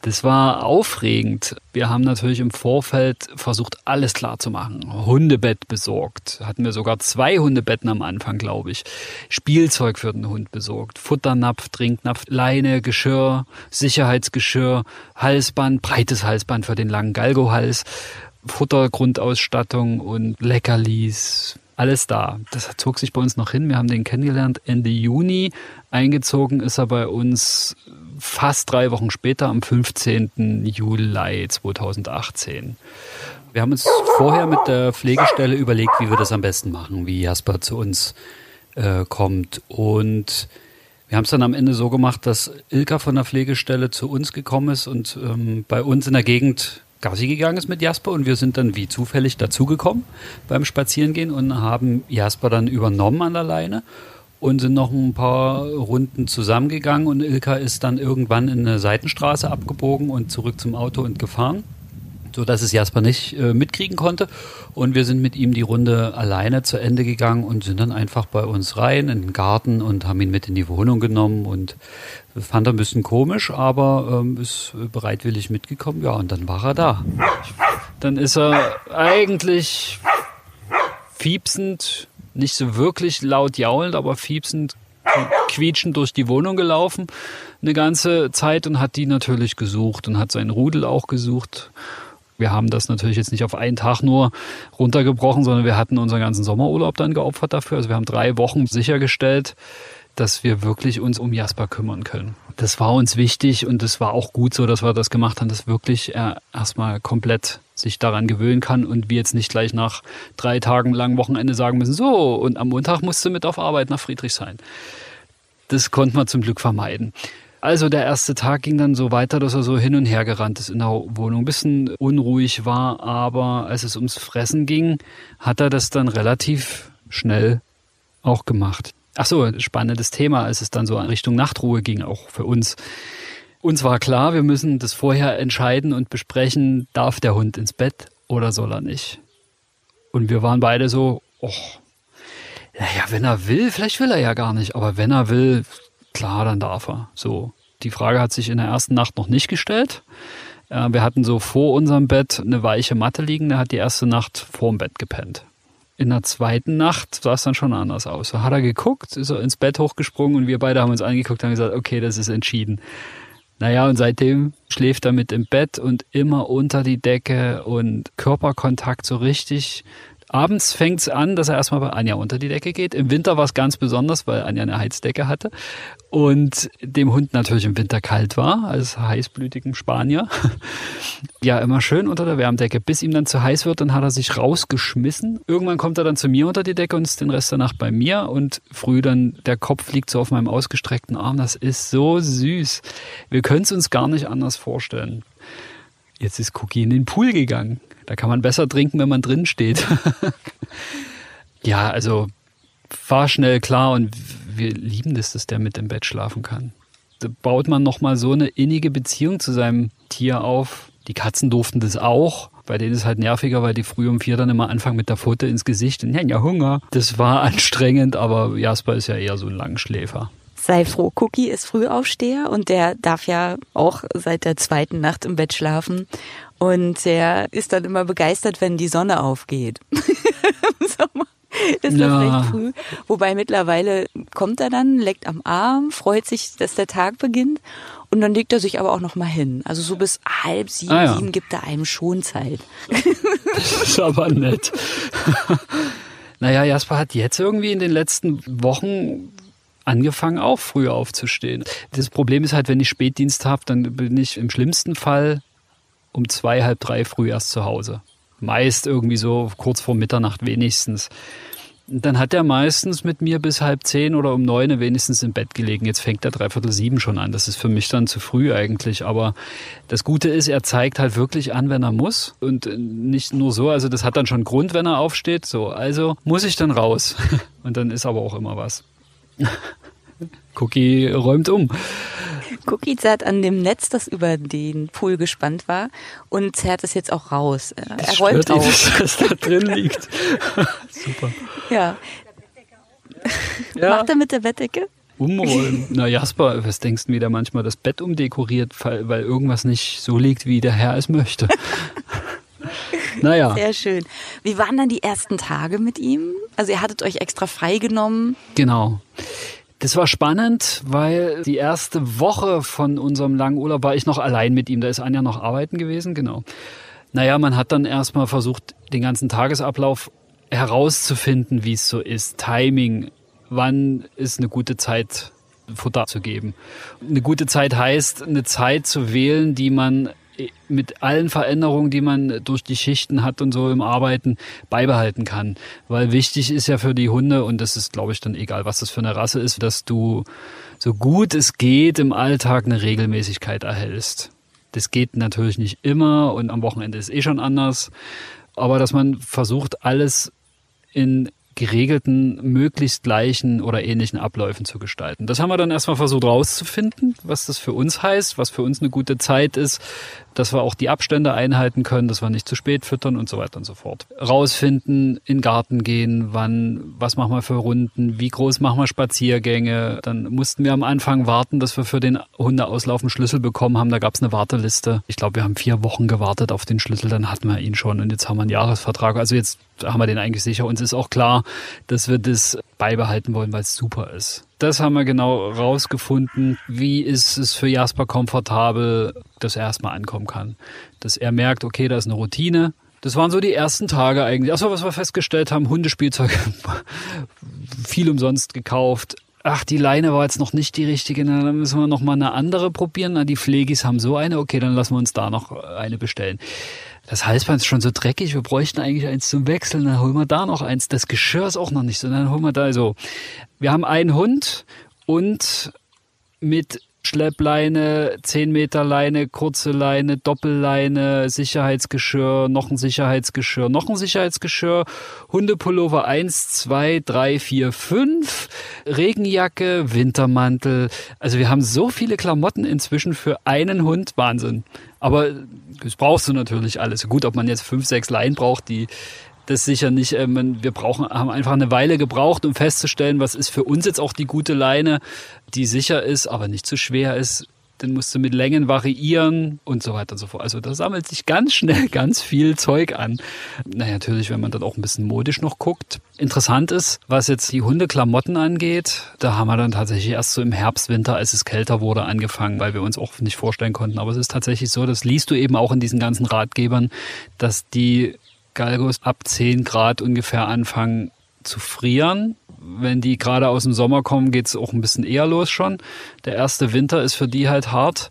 Das war aufregend. Wir haben natürlich im Vorfeld versucht, alles klar zu machen. Hundebett besorgt. Hatten wir sogar zwei Hundebetten am Anfang, glaube ich. Spielzeug für den Hund besorgt. Futternapf, Trinknapf, Leine, Geschirr, Sicherheitsgeschirr, Halsband, breites Halsband für den langen Galgohals, Futtergrundausstattung und Leckerlis, alles da. Das zog sich bei uns noch hin. Wir haben den kennengelernt Ende Juni. Eingezogen ist er bei uns fast drei Wochen später, am 15. Juli 2018. Wir haben uns vorher mit der Pflegestelle überlegt, wie wir das am besten machen, wie Jasper zu uns äh, kommt. Und wir haben es dann am Ende so gemacht, dass Ilka von der Pflegestelle zu uns gekommen ist und ähm, bei uns in der Gegend Gassi gegangen ist mit Jasper und wir sind dann wie zufällig dazugekommen beim Spazierengehen und haben Jasper dann übernommen an der Leine und sind noch ein paar Runden zusammengegangen und Ilka ist dann irgendwann in eine Seitenstraße abgebogen und zurück zum Auto und gefahren, so dass es Jasper nicht äh, mitkriegen konnte und wir sind mit ihm die Runde alleine zu Ende gegangen und sind dann einfach bei uns rein in den Garten und haben ihn mit in die Wohnung genommen und fand er ein bisschen komisch, aber ähm, ist bereitwillig mitgekommen. Ja, und dann war er da. Dann ist er eigentlich fiepsend nicht so wirklich laut jaulend, aber fiepsend, quietschend durch die Wohnung gelaufen eine ganze Zeit und hat die natürlich gesucht und hat seinen Rudel auch gesucht. Wir haben das natürlich jetzt nicht auf einen Tag nur runtergebrochen, sondern wir hatten unseren ganzen Sommerurlaub dann geopfert dafür. Also wir haben drei Wochen sichergestellt, dass wir wirklich uns um Jasper kümmern können. Das war uns wichtig und es war auch gut so, dass wir das gemacht haben, dass wirklich er erstmal komplett sich daran gewöhnen kann und wir jetzt nicht gleich nach drei Tagen lang Wochenende sagen müssen, so, und am Montag musst du mit auf Arbeit nach Friedrichshain. Das konnte man zum Glück vermeiden. Also der erste Tag ging dann so weiter, dass er so hin und her gerannt ist in der Wohnung, ein bisschen unruhig war, aber als es ums Fressen ging, hat er das dann relativ schnell auch gemacht. Ach so, spannendes Thema, als es dann so in Richtung Nachtruhe ging, auch für uns. Uns war klar, wir müssen das vorher entscheiden und besprechen, darf der Hund ins Bett oder soll er nicht? Und wir waren beide so, oh, naja, wenn er will, vielleicht will er ja gar nicht, aber wenn er will, klar, dann darf er. So. Die Frage hat sich in der ersten Nacht noch nicht gestellt. Äh, wir hatten so vor unserem Bett eine weiche Matte liegen, der hat die erste Nacht vorm Bett gepennt. In der zweiten Nacht sah es dann schon anders aus. Da hat er geguckt, ist er ins Bett hochgesprungen und wir beide haben uns angeguckt und haben gesagt, okay, das ist entschieden. Naja, und seitdem schläft er mit im Bett und immer unter die Decke und Körperkontakt so richtig Abends fängt es an, dass er erstmal bei Anja unter die Decke geht. Im Winter war es ganz besonders, weil Anja eine Heizdecke hatte und dem Hund natürlich im Winter kalt war, als heißblütigem Spanier. <laughs> ja, immer schön unter der Wärmdecke. Bis ihm dann zu heiß wird, dann hat er sich rausgeschmissen. Irgendwann kommt er dann zu mir unter die Decke und ist den Rest der Nacht bei mir und früh dann der Kopf liegt so auf meinem ausgestreckten Arm. Das ist so süß. Wir können es uns gar nicht anders vorstellen. Jetzt ist Cookie in den Pool gegangen. Da kann man besser trinken, wenn man drin steht. <laughs> ja, also war schnell klar und wir lieben das, dass der mit im Bett schlafen kann. Da baut man nochmal so eine innige Beziehung zu seinem Tier auf. Die Katzen durften das auch. Bei denen ist es halt nerviger, weil die früh um vier dann immer anfangen mit der Pfote ins Gesicht und ja, ja, Hunger. Das war <laughs> anstrengend, aber Jasper ist ja eher so ein Langschläfer. Sei froh, Cookie ist Frühaufsteher und der darf ja auch seit der zweiten Nacht im Bett schlafen. Und der ist dann immer begeistert, wenn die Sonne aufgeht. <laughs> Im Sommer ist ja. recht früh. Wobei mittlerweile kommt er dann, leckt am Arm, freut sich, dass der Tag beginnt. Und dann legt er sich aber auch noch mal hin. Also so bis halb sieben, ah, ja. sieben gibt er einem schon Zeit. <laughs> Das ist aber nett. <laughs> naja, Jasper hat jetzt irgendwie in den letzten Wochen angefangen, auch früher aufzustehen. Das Problem ist halt, wenn ich Spätdienst habe, dann bin ich im schlimmsten Fall um zwei, halb drei früh erst zu Hause. Meist irgendwie so kurz vor Mitternacht wenigstens. Dann hat er meistens mit mir bis halb zehn oder um neun wenigstens im Bett gelegen. Jetzt fängt er dreiviertel sieben schon an. Das ist für mich dann zu früh eigentlich. Aber das Gute ist, er zeigt halt wirklich an, wenn er muss. Und nicht nur so, also das hat dann schon Grund, wenn er aufsteht. So, also muss ich dann raus. <laughs> Und dann ist aber auch immer was. <laughs> Cookie räumt um. Cookie zerrt an dem Netz, das über den Pool gespannt war und zerrt es jetzt auch raus. Das er rollt auf. Ihn, <laughs> dass da drin liegt. <laughs> Super. Ja. ja. Macht er mit der Bettdecke? Umrollen. <laughs> Na Jasper, was denkst du, wie der manchmal das Bett umdekoriert, weil irgendwas nicht so liegt, wie der Herr es möchte? naja. Sehr schön. Wie waren dann die ersten Tage mit ihm? Also ihr hattet euch extra freigenommen. Genau. Das war spannend, weil die erste Woche von unserem langen Urlaub war ich noch allein mit ihm. Da ist Anja noch arbeiten gewesen, genau. Naja, man hat dann erstmal versucht, den ganzen Tagesablauf herauszufinden, wie es so ist. Timing, wann ist eine gute Zeit, Futter zu geben. Eine gute Zeit heißt, eine Zeit zu wählen, die man mit allen Veränderungen, die man durch die Schichten hat und so im Arbeiten beibehalten kann. Weil wichtig ist ja für die Hunde, und das ist, glaube ich, dann egal, was das für eine Rasse ist, dass du so gut es geht im Alltag eine Regelmäßigkeit erhältst. Das geht natürlich nicht immer und am Wochenende ist eh schon anders. Aber dass man versucht, alles in geregelten, möglichst gleichen oder ähnlichen Abläufen zu gestalten. Das haben wir dann erstmal versucht rauszufinden, was das für uns heißt, was für uns eine gute Zeit ist, dass wir auch die Abstände einhalten können, dass wir nicht zu spät füttern und so weiter und so fort. Rausfinden, in den Garten gehen, wann, was machen wir für Runden, wie groß machen wir Spaziergänge. Dann mussten wir am Anfang warten, dass wir für den Hundeauslauf einen Schlüssel bekommen haben. Da gab es eine Warteliste. Ich glaube, wir haben vier Wochen gewartet auf den Schlüssel, dann hatten wir ihn schon und jetzt haben wir einen Jahresvertrag. Also jetzt haben wir den eigentlich sicher. Uns ist auch klar, dass wir das beibehalten wollen, weil es super ist. Das haben wir genau rausgefunden. Wie ist es für Jasper komfortabel, dass er erstmal ankommen kann? Dass er merkt, okay, da ist eine Routine. Das waren so die ersten Tage eigentlich. Achso, was wir festgestellt haben, Hundespielzeug <laughs> viel umsonst gekauft. Ach, die Leine war jetzt noch nicht die richtige, dann müssen wir noch mal eine andere probieren. Na, die Pflegis haben so eine, okay, dann lassen wir uns da noch eine bestellen das Halsband ist schon so dreckig, wir bräuchten eigentlich eins zum Wechseln, dann holen wir da noch eins. Das Geschirr ist auch noch nicht so, dann holen wir da so. Wir haben einen Hund und mit Schleppleine, 10 Meter Leine, kurze Leine, Doppelleine, Sicherheitsgeschirr, noch ein Sicherheitsgeschirr, noch ein Sicherheitsgeschirr, Hundepullover 1, 2, 3, 4, 5, Regenjacke, Wintermantel. Also wir haben so viele Klamotten inzwischen für einen Hund, Wahnsinn. Aber das brauchst du natürlich alles. Gut, ob man jetzt fünf, sechs Leinen braucht, die das sicher nicht. Ähm, wir brauchen, haben einfach eine Weile gebraucht, um festzustellen, was ist für uns jetzt auch die gute Leine, die sicher ist, aber nicht zu schwer ist. Dann musst du mit Längen variieren und so weiter und so fort. Also da sammelt sich ganz schnell <laughs> ganz viel Zeug an. Naja, natürlich, wenn man dann auch ein bisschen modisch noch guckt. Interessant ist, was jetzt die Hundeklamotten angeht, da haben wir dann tatsächlich erst so im Herbst, Winter, als es kälter wurde, angefangen, weil wir uns auch nicht vorstellen konnten. Aber es ist tatsächlich so, das liest du eben auch in diesen ganzen Ratgebern, dass die Galgos ab 10 Grad ungefähr anfangen zu frieren. Wenn die gerade aus dem Sommer kommen, geht es auch ein bisschen eher los schon. Der erste Winter ist für die halt hart.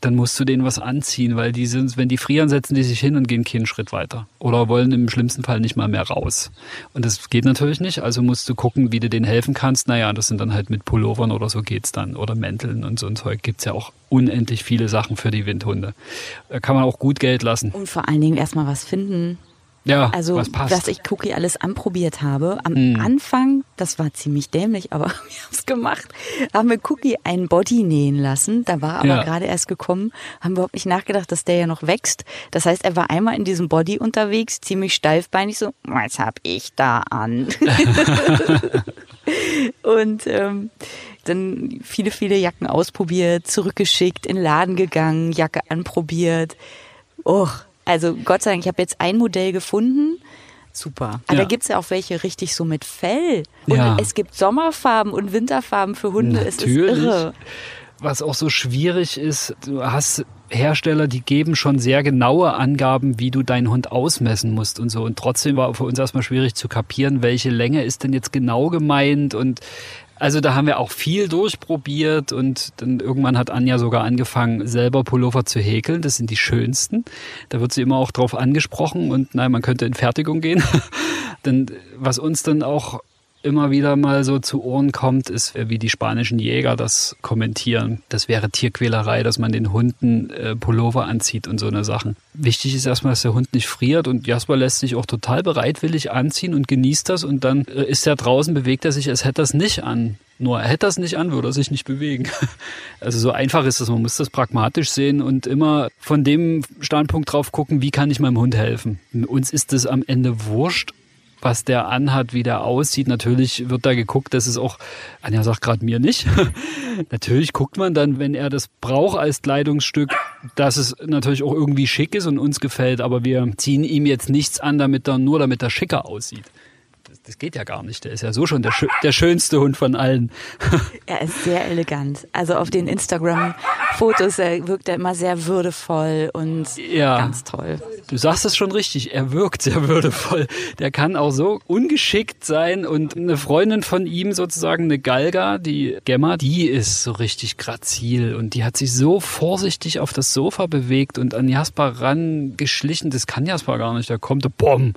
Dann musst du denen was anziehen, weil die sind, wenn die frieren, setzen die sich hin und gehen keinen Schritt weiter. Oder wollen im schlimmsten Fall nicht mal mehr raus. Und das geht natürlich nicht, also musst du gucken, wie du denen helfen kannst. Naja, das sind dann halt mit Pullovern oder so geht's dann. Oder Mänteln und so ein Zeug. Gibt's ja auch unendlich viele Sachen für die Windhunde. Da kann man auch gut Geld lassen. Und vor allen Dingen erstmal was finden, ja, also, was passt. dass ich Cookie alles anprobiert habe. Am hm. Anfang, das war ziemlich dämlich, aber <laughs> wir haben es gemacht, haben wir Cookie ein Body nähen lassen. Da war aber ja. gerade erst gekommen, haben wir überhaupt nicht nachgedacht, dass der ja noch wächst. Das heißt, er war einmal in diesem Body unterwegs, ziemlich steifbeinig, so, was hab ich da an? <laughs> Und ähm, dann viele, viele Jacken ausprobiert, zurückgeschickt, in den Laden gegangen, Jacke anprobiert. Och, also Gott sei Dank, ich habe jetzt ein Modell gefunden. Super. Aber ja. da gibt's ja auch welche richtig so mit Fell. Und ja. es gibt Sommerfarben und Winterfarben für Hunde. Natürlich. Es ist irre. Was auch so schwierig ist, du hast Hersteller, die geben schon sehr genaue Angaben, wie du deinen Hund ausmessen musst und so. Und trotzdem war für uns erstmal schwierig zu kapieren, welche Länge ist denn jetzt genau gemeint und also da haben wir auch viel durchprobiert und dann irgendwann hat Anja sogar angefangen, selber Pullover zu häkeln. Das sind die schönsten. Da wird sie immer auch drauf angesprochen und nein, man könnte in Fertigung gehen. <laughs> denn was uns dann auch immer wieder mal so zu Ohren kommt, ist, wie die spanischen Jäger das kommentieren. Das wäre Tierquälerei, dass man den Hunden äh, Pullover anzieht und so eine Sachen. Wichtig ist erstmal, dass der Hund nicht friert und Jasper lässt sich auch total bereitwillig anziehen und genießt das und dann äh, ist er draußen, bewegt er sich, als hätte er es nicht an. Nur er hätte das nicht an, würde er sich nicht bewegen. <laughs> Also so einfach ist es, man muss das pragmatisch sehen und immer von dem Standpunkt drauf gucken, wie kann ich meinem Hund helfen. Uns ist es am Ende wurscht, was der anhat, wie der aussieht. Natürlich wird da geguckt, dass es auch, Anja sagt gerade mir nicht. <laughs> natürlich guckt man dann, wenn er das braucht als Kleidungsstück, dass es natürlich auch irgendwie schick ist und uns gefällt, aber wir ziehen ihm jetzt nichts an, damit er nur damit er schicker aussieht das geht ja gar nicht. Der ist ja so schon der, der schönste Hund von allen. <laughs> er ist sehr elegant. Also auf den Instagram-Fotos wirkt er immer sehr würdevoll und ja, ganz toll. Du sagst es schon richtig. Er wirkt sehr würdevoll. Der kann auch so ungeschickt sein und eine Freundin von ihm sozusagen, eine Galga, die Gemma, die ist so richtig grazil und die hat sich so vorsichtig auf das Sofa bewegt und an Jasper rangeschlichen. Das kann Jasper gar nicht. Der kommt, bumm,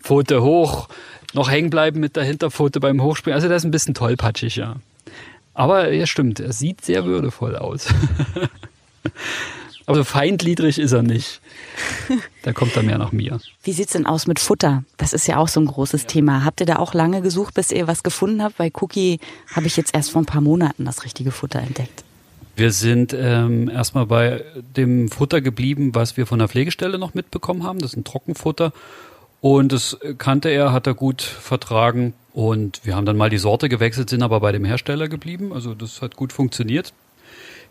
Pfote hoch, noch hängen bleiben mit der Hinterpfote beim Hochspringen. Also das ist ein bisschen tollpatschig, ja. Aber ja, stimmt, er sieht sehr würdevoll aus. Aber <laughs> so feindliedrig ist er nicht. Da kommt er mehr nach mir. Wie sieht's denn aus mit Futter? Das ist ja auch so ein großes Thema. Habt ihr da auch lange gesucht, bis ihr was gefunden habt? Bei Cookie habe ich jetzt erst vor ein paar Monaten das richtige Futter entdeckt. Wir sind ähm, erstmal bei dem Futter geblieben, was wir von der Pflegestelle noch mitbekommen haben. Das ist ein Trockenfutter. Und das kannte er, hat er gut vertragen. Und wir haben dann mal die Sorte gewechselt, sind aber bei dem Hersteller geblieben. Also das hat gut funktioniert.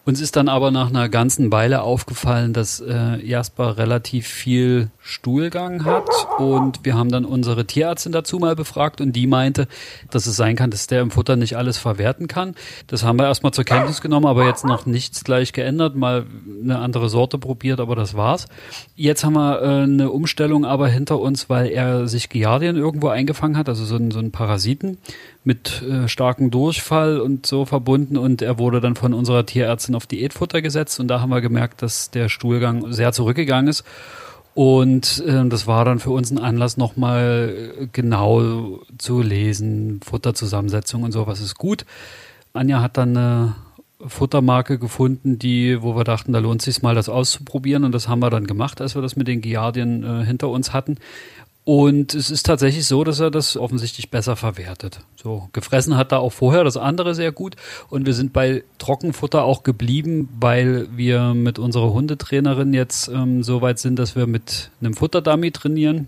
Uns ist dann aber nach einer ganzen Weile aufgefallen, dass äh, Jasper relativ viel Stuhlgang hat und wir haben dann unsere Tierärztin dazu mal befragt und die meinte, dass es sein kann, dass der im Futter nicht alles verwerten kann. Das haben wir erstmal zur Kenntnis genommen, aber jetzt noch nichts gleich geändert, mal eine andere Sorte probiert, aber das war's. Jetzt haben wir äh, eine Umstellung aber hinter uns, weil er sich Giardien irgendwo eingefangen hat, also so ein, so ein Parasiten mit äh, starkem Durchfall und so verbunden und er wurde dann von unserer Tierärztin auf Diätfutter gesetzt und da haben wir gemerkt, dass der Stuhlgang sehr zurückgegangen ist. Und äh, das war dann für uns ein Anlass, nochmal äh, genau zu lesen, Futterzusammensetzung und sowas ist gut. Anja hat dann eine Futtermarke gefunden, die, wo wir dachten, da lohnt es sich mal, das auszuprobieren. Und das haben wir dann gemacht, als wir das mit den Giardien äh, hinter uns hatten. Und es ist tatsächlich so, dass er das offensichtlich besser verwertet. So, gefressen hat er auch vorher das andere sehr gut. Und wir sind bei Trockenfutter auch geblieben, weil wir mit unserer Hundetrainerin jetzt ähm, so weit sind, dass wir mit einem Futterdummy trainieren,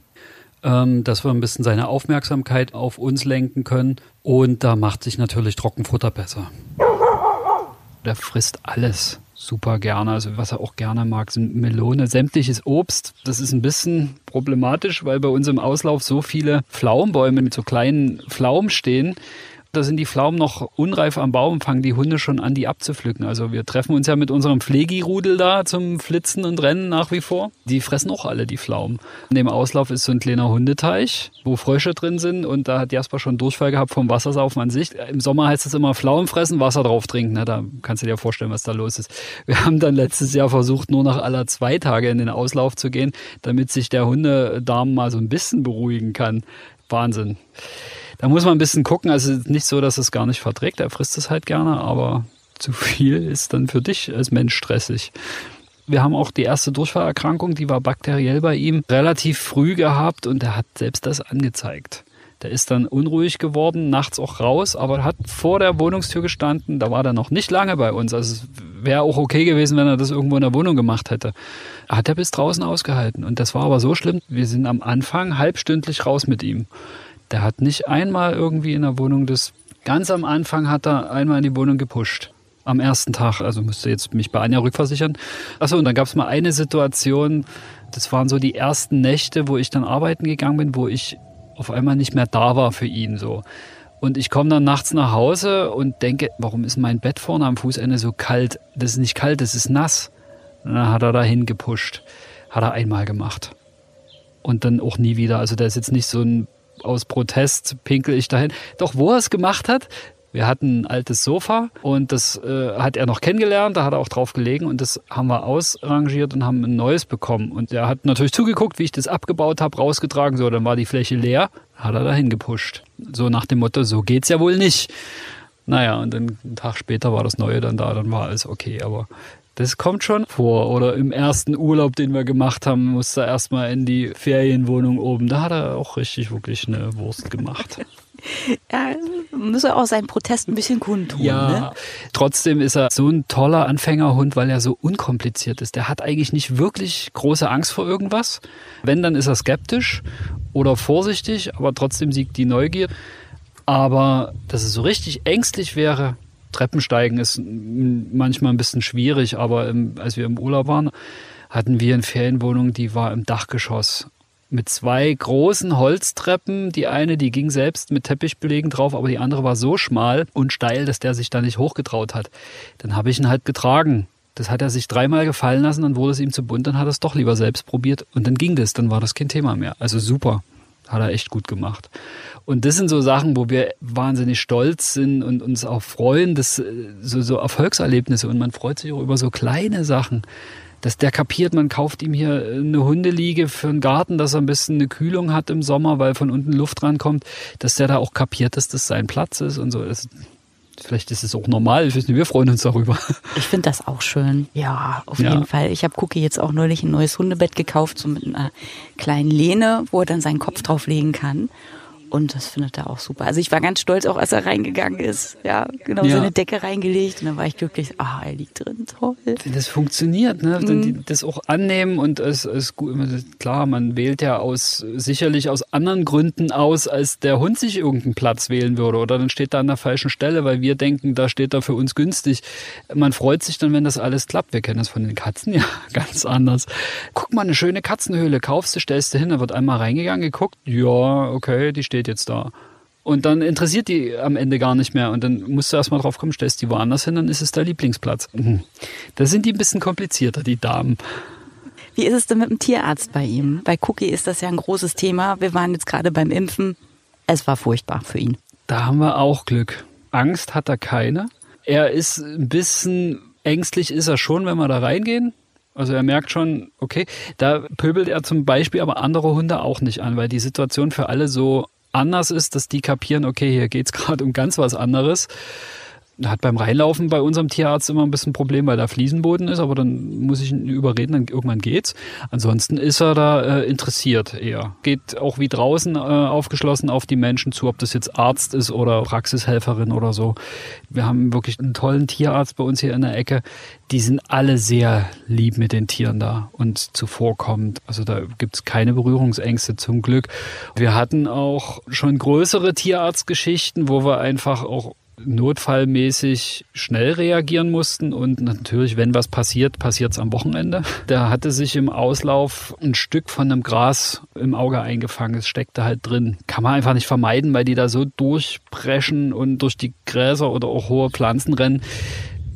ähm, dass wir ein bisschen seine Aufmerksamkeit auf uns lenken können. Und da macht sich natürlich Trockenfutter besser. Der frisst alles super gerne. Also was er auch gerne mag, sind Melone, sämtliches Obst. Das ist ein bisschen problematisch, weil bei uns im Auslauf so viele Pflaumenbäume mit so kleinen Pflaumen stehen, da sind die Pflaumen noch unreif am Baum, fangen die Hunde schon an, die abzupflücken. Also wir treffen uns ja mit unserem Pflegirudel da zum Flitzen und Rennen nach wie vor. Die fressen auch alle die Pflaumen. In dem Auslauf ist so ein kleiner Hundeteich, wo Frösche drin sind und da hat Jasper schon Durchfall gehabt vom Wassersaufen an sich. Im Sommer heißt es immer Pflaumen fressen, Wasser drauf trinken. Na, da kannst du dir vorstellen, was da los ist. Wir haben dann letztes Jahr versucht, nur nach aller zwei Tage in den Auslauf zu gehen, damit sich der Hundedarm mal so ein bisschen beruhigen kann. Wahnsinn. Da muss man ein bisschen gucken. Also nicht so, dass es gar nicht verträgt. Er frisst es halt gerne, aber zu viel ist dann für dich als Mensch stressig. Wir haben auch die erste Durchfallerkrankung, die war bakteriell bei ihm, relativ früh gehabt und er hat selbst das angezeigt. Der ist dann unruhig geworden, nachts auch raus, aber hat vor der Wohnungstür gestanden. Da war er noch nicht lange bei uns. Also es wäre auch okay gewesen, wenn er das irgendwo in der Wohnung gemacht hätte. Hat er bis draußen ausgehalten. Und das war aber so schlimm. Wir sind am Anfang halbstündlich raus mit ihm. Der hat nicht einmal irgendwie in der Wohnung das. Ganz am Anfang hat er einmal in die Wohnung gepusht. Am ersten Tag, also müsste jetzt mich bei Anja rückversichern. Achso, und dann gab es mal eine Situation, das waren so die ersten Nächte, wo ich dann arbeiten gegangen bin, wo ich auf einmal nicht mehr da war für ihn so. Und ich komme dann nachts nach Hause und denke, warum ist mein Bett vorne am Fußende so kalt? Das ist nicht kalt, das ist nass. Und dann hat er dahin gepusht. Hat er einmal gemacht. Und dann auch nie wieder. Also der ist jetzt nicht so ein aus Protest pinkel ich dahin. Doch wo er es gemacht hat, wir hatten ein altes Sofa und das äh, hat er noch kennengelernt, da hat er auch drauf gelegen und das haben wir ausrangiert und haben ein neues bekommen. Und er hat natürlich zugeguckt, wie ich das abgebaut habe, rausgetragen, so, dann war die Fläche leer, hat er dahin gepusht. So nach dem Motto, so geht's ja wohl nicht. Naja, und dann einen Tag später war das Neue dann da, dann war alles okay, aber das kommt schon vor. Oder im ersten Urlaub, den wir gemacht haben, musste er erstmal in die Ferienwohnung oben. Da hat er auch richtig wirklich eine Wurst gemacht. <laughs> Ja, muss er auch seinen Protest ein bisschen kundtun. Ja, ne? trotzdem ist er so ein toller Anfängerhund, weil er so unkompliziert ist. Der hat eigentlich nicht wirklich große Angst vor irgendwas. Wenn, dann ist er skeptisch oder vorsichtig, aber trotzdem siegt die Neugier. Aber dass es so richtig ängstlich wäre, Treppensteigen ist manchmal ein bisschen schwierig, aber im, als wir im Urlaub waren, hatten wir eine Ferienwohnung, die war im Dachgeschoss mit zwei großen Holztreppen. Die eine, die ging selbst mit Teppichbelegen drauf, aber die andere war so schmal und steil, dass der sich da nicht hochgetraut hat. Dann habe ich ihn halt getragen. Das hat er sich dreimal gefallen lassen, dann wurde es ihm zu bunt, dann hat er es doch lieber selbst probiert und dann ging das, dann war das kein Thema mehr. Also super, hat er echt gut gemacht. Und das sind so Sachen, wo wir wahnsinnig stolz sind und uns auch freuen, das so, so Erfolgserlebnisse und man freut sich auch über so kleine Sachen dass der kapiert, man kauft ihm hier eine Hundeliege für einen Garten, dass er ein bisschen eine Kühlung hat im Sommer, weil von unten Luft rankommt, dass der da auch kapiert, dass das sein Platz ist und so. Das, vielleicht ist es auch normal, ich weiß nicht, wir freuen uns darüber. Ich finde das auch schön. Ja, auf ja. jeden Fall. Ich habe Cookie jetzt auch neulich ein neues Hundebett gekauft, so mit einer kleinen Lehne, wo er dann seinen Kopf drauflegen kann. Und das findet er auch super. Also ich war ganz stolz, auch als er reingegangen ist. Ja, genau, ja. so eine Decke reingelegt. Und dann war ich glücklich. Ah, er liegt drin, toll. Wenn das funktioniert, ne? Mhm. Das auch annehmen und es ist gut. Klar, man wählt ja aus, sicherlich aus anderen Gründen aus, als der Hund sich irgendeinen Platz wählen würde. Oder dann steht da an der falschen Stelle, weil wir denken, da steht er für uns günstig. Man freut sich dann, wenn das alles klappt. Wir kennen das von den Katzen <laughs> ja ganz anders. Guck mal, eine schöne Katzenhöhle. Kaufst du, stellst du hin, da wird einmal reingegangen, geguckt. Ja, okay, die steht steht jetzt da. Und dann interessiert die am Ende gar nicht mehr. Und dann musst du erstmal drauf kommen, stellst die woanders hin, dann ist es der Lieblingsplatz. Mhm. Da sind die ein bisschen komplizierter, die Damen. Wie ist es denn mit dem Tierarzt bei ihm? Bei Cookie ist das ja ein großes Thema. Wir waren jetzt gerade beim Impfen. Es war furchtbar für ihn. Da haben wir auch Glück. Angst hat er keine. Er ist ein bisschen ängstlich ist er schon, wenn wir da reingehen. Also er merkt schon, okay, da pöbelt er zum Beispiel aber andere Hunde auch nicht an, weil die Situation für alle so anders ist, dass die kapieren, okay, hier geht's <laughs> gerade um ganz was anderes hat beim Reinlaufen bei unserem Tierarzt immer ein bisschen Problem, weil da Fliesenboden ist, aber dann muss ich ihn überreden, dann irgendwann geht's. Ansonsten ist er da äh, interessiert eher. Geht auch wie draußen äh, aufgeschlossen auf die Menschen zu, ob das jetzt Arzt ist oder Praxishelferin oder so. Wir haben wirklich einen tollen Tierarzt bei uns hier in der Ecke. Die sind alle sehr lieb mit den Tieren da und zuvorkommend. Also da gibt's keine Berührungsängste zum Glück. Wir hatten auch schon größere Tierarztgeschichten, wo wir einfach auch notfallmäßig schnell reagieren mussten. Und natürlich, wenn was passiert, passiert es am Wochenende. Der hatte sich im Auslauf ein Stück von einem Gras im Auge eingefangen. Es steckte halt drin. Kann man einfach nicht vermeiden, weil die da so durchpreschen und durch die Gräser oder auch hohe Pflanzen rennen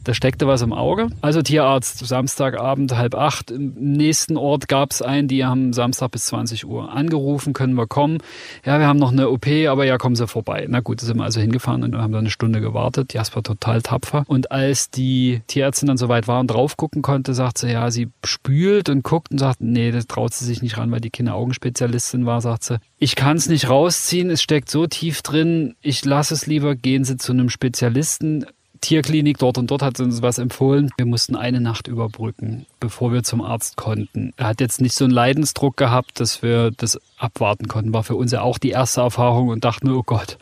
da steckte was im Auge. Also Tierarzt, Samstagabend halb acht. Im nächsten Ort gab es einen, die haben Samstag bis 20 Uhr angerufen, können wir kommen. Ja, wir haben noch eine OP, aber ja, kommen Sie vorbei. Na gut, sind wir also hingefahren und haben dann eine Stunde gewartet. Jasper total tapfer. Und als die Tierärztin dann soweit war und drauf gucken konnte, sagt sie, ja, sie spült und guckt und sagt, nee, das traut sie sich nicht ran, weil die Kinder-Augenspezialistin war, sagt sie, ich kann es nicht rausziehen, es steckt so tief drin, ich lasse es lieber, gehen Sie zu einem Spezialisten Tierklinik dort und dort hat uns was empfohlen. Wir mussten eine Nacht überbrücken, bevor wir zum Arzt konnten. Er hat jetzt nicht so einen Leidensdruck gehabt, dass wir das abwarten konnten. War für uns ja auch die erste Erfahrung und dachten, oh Gott.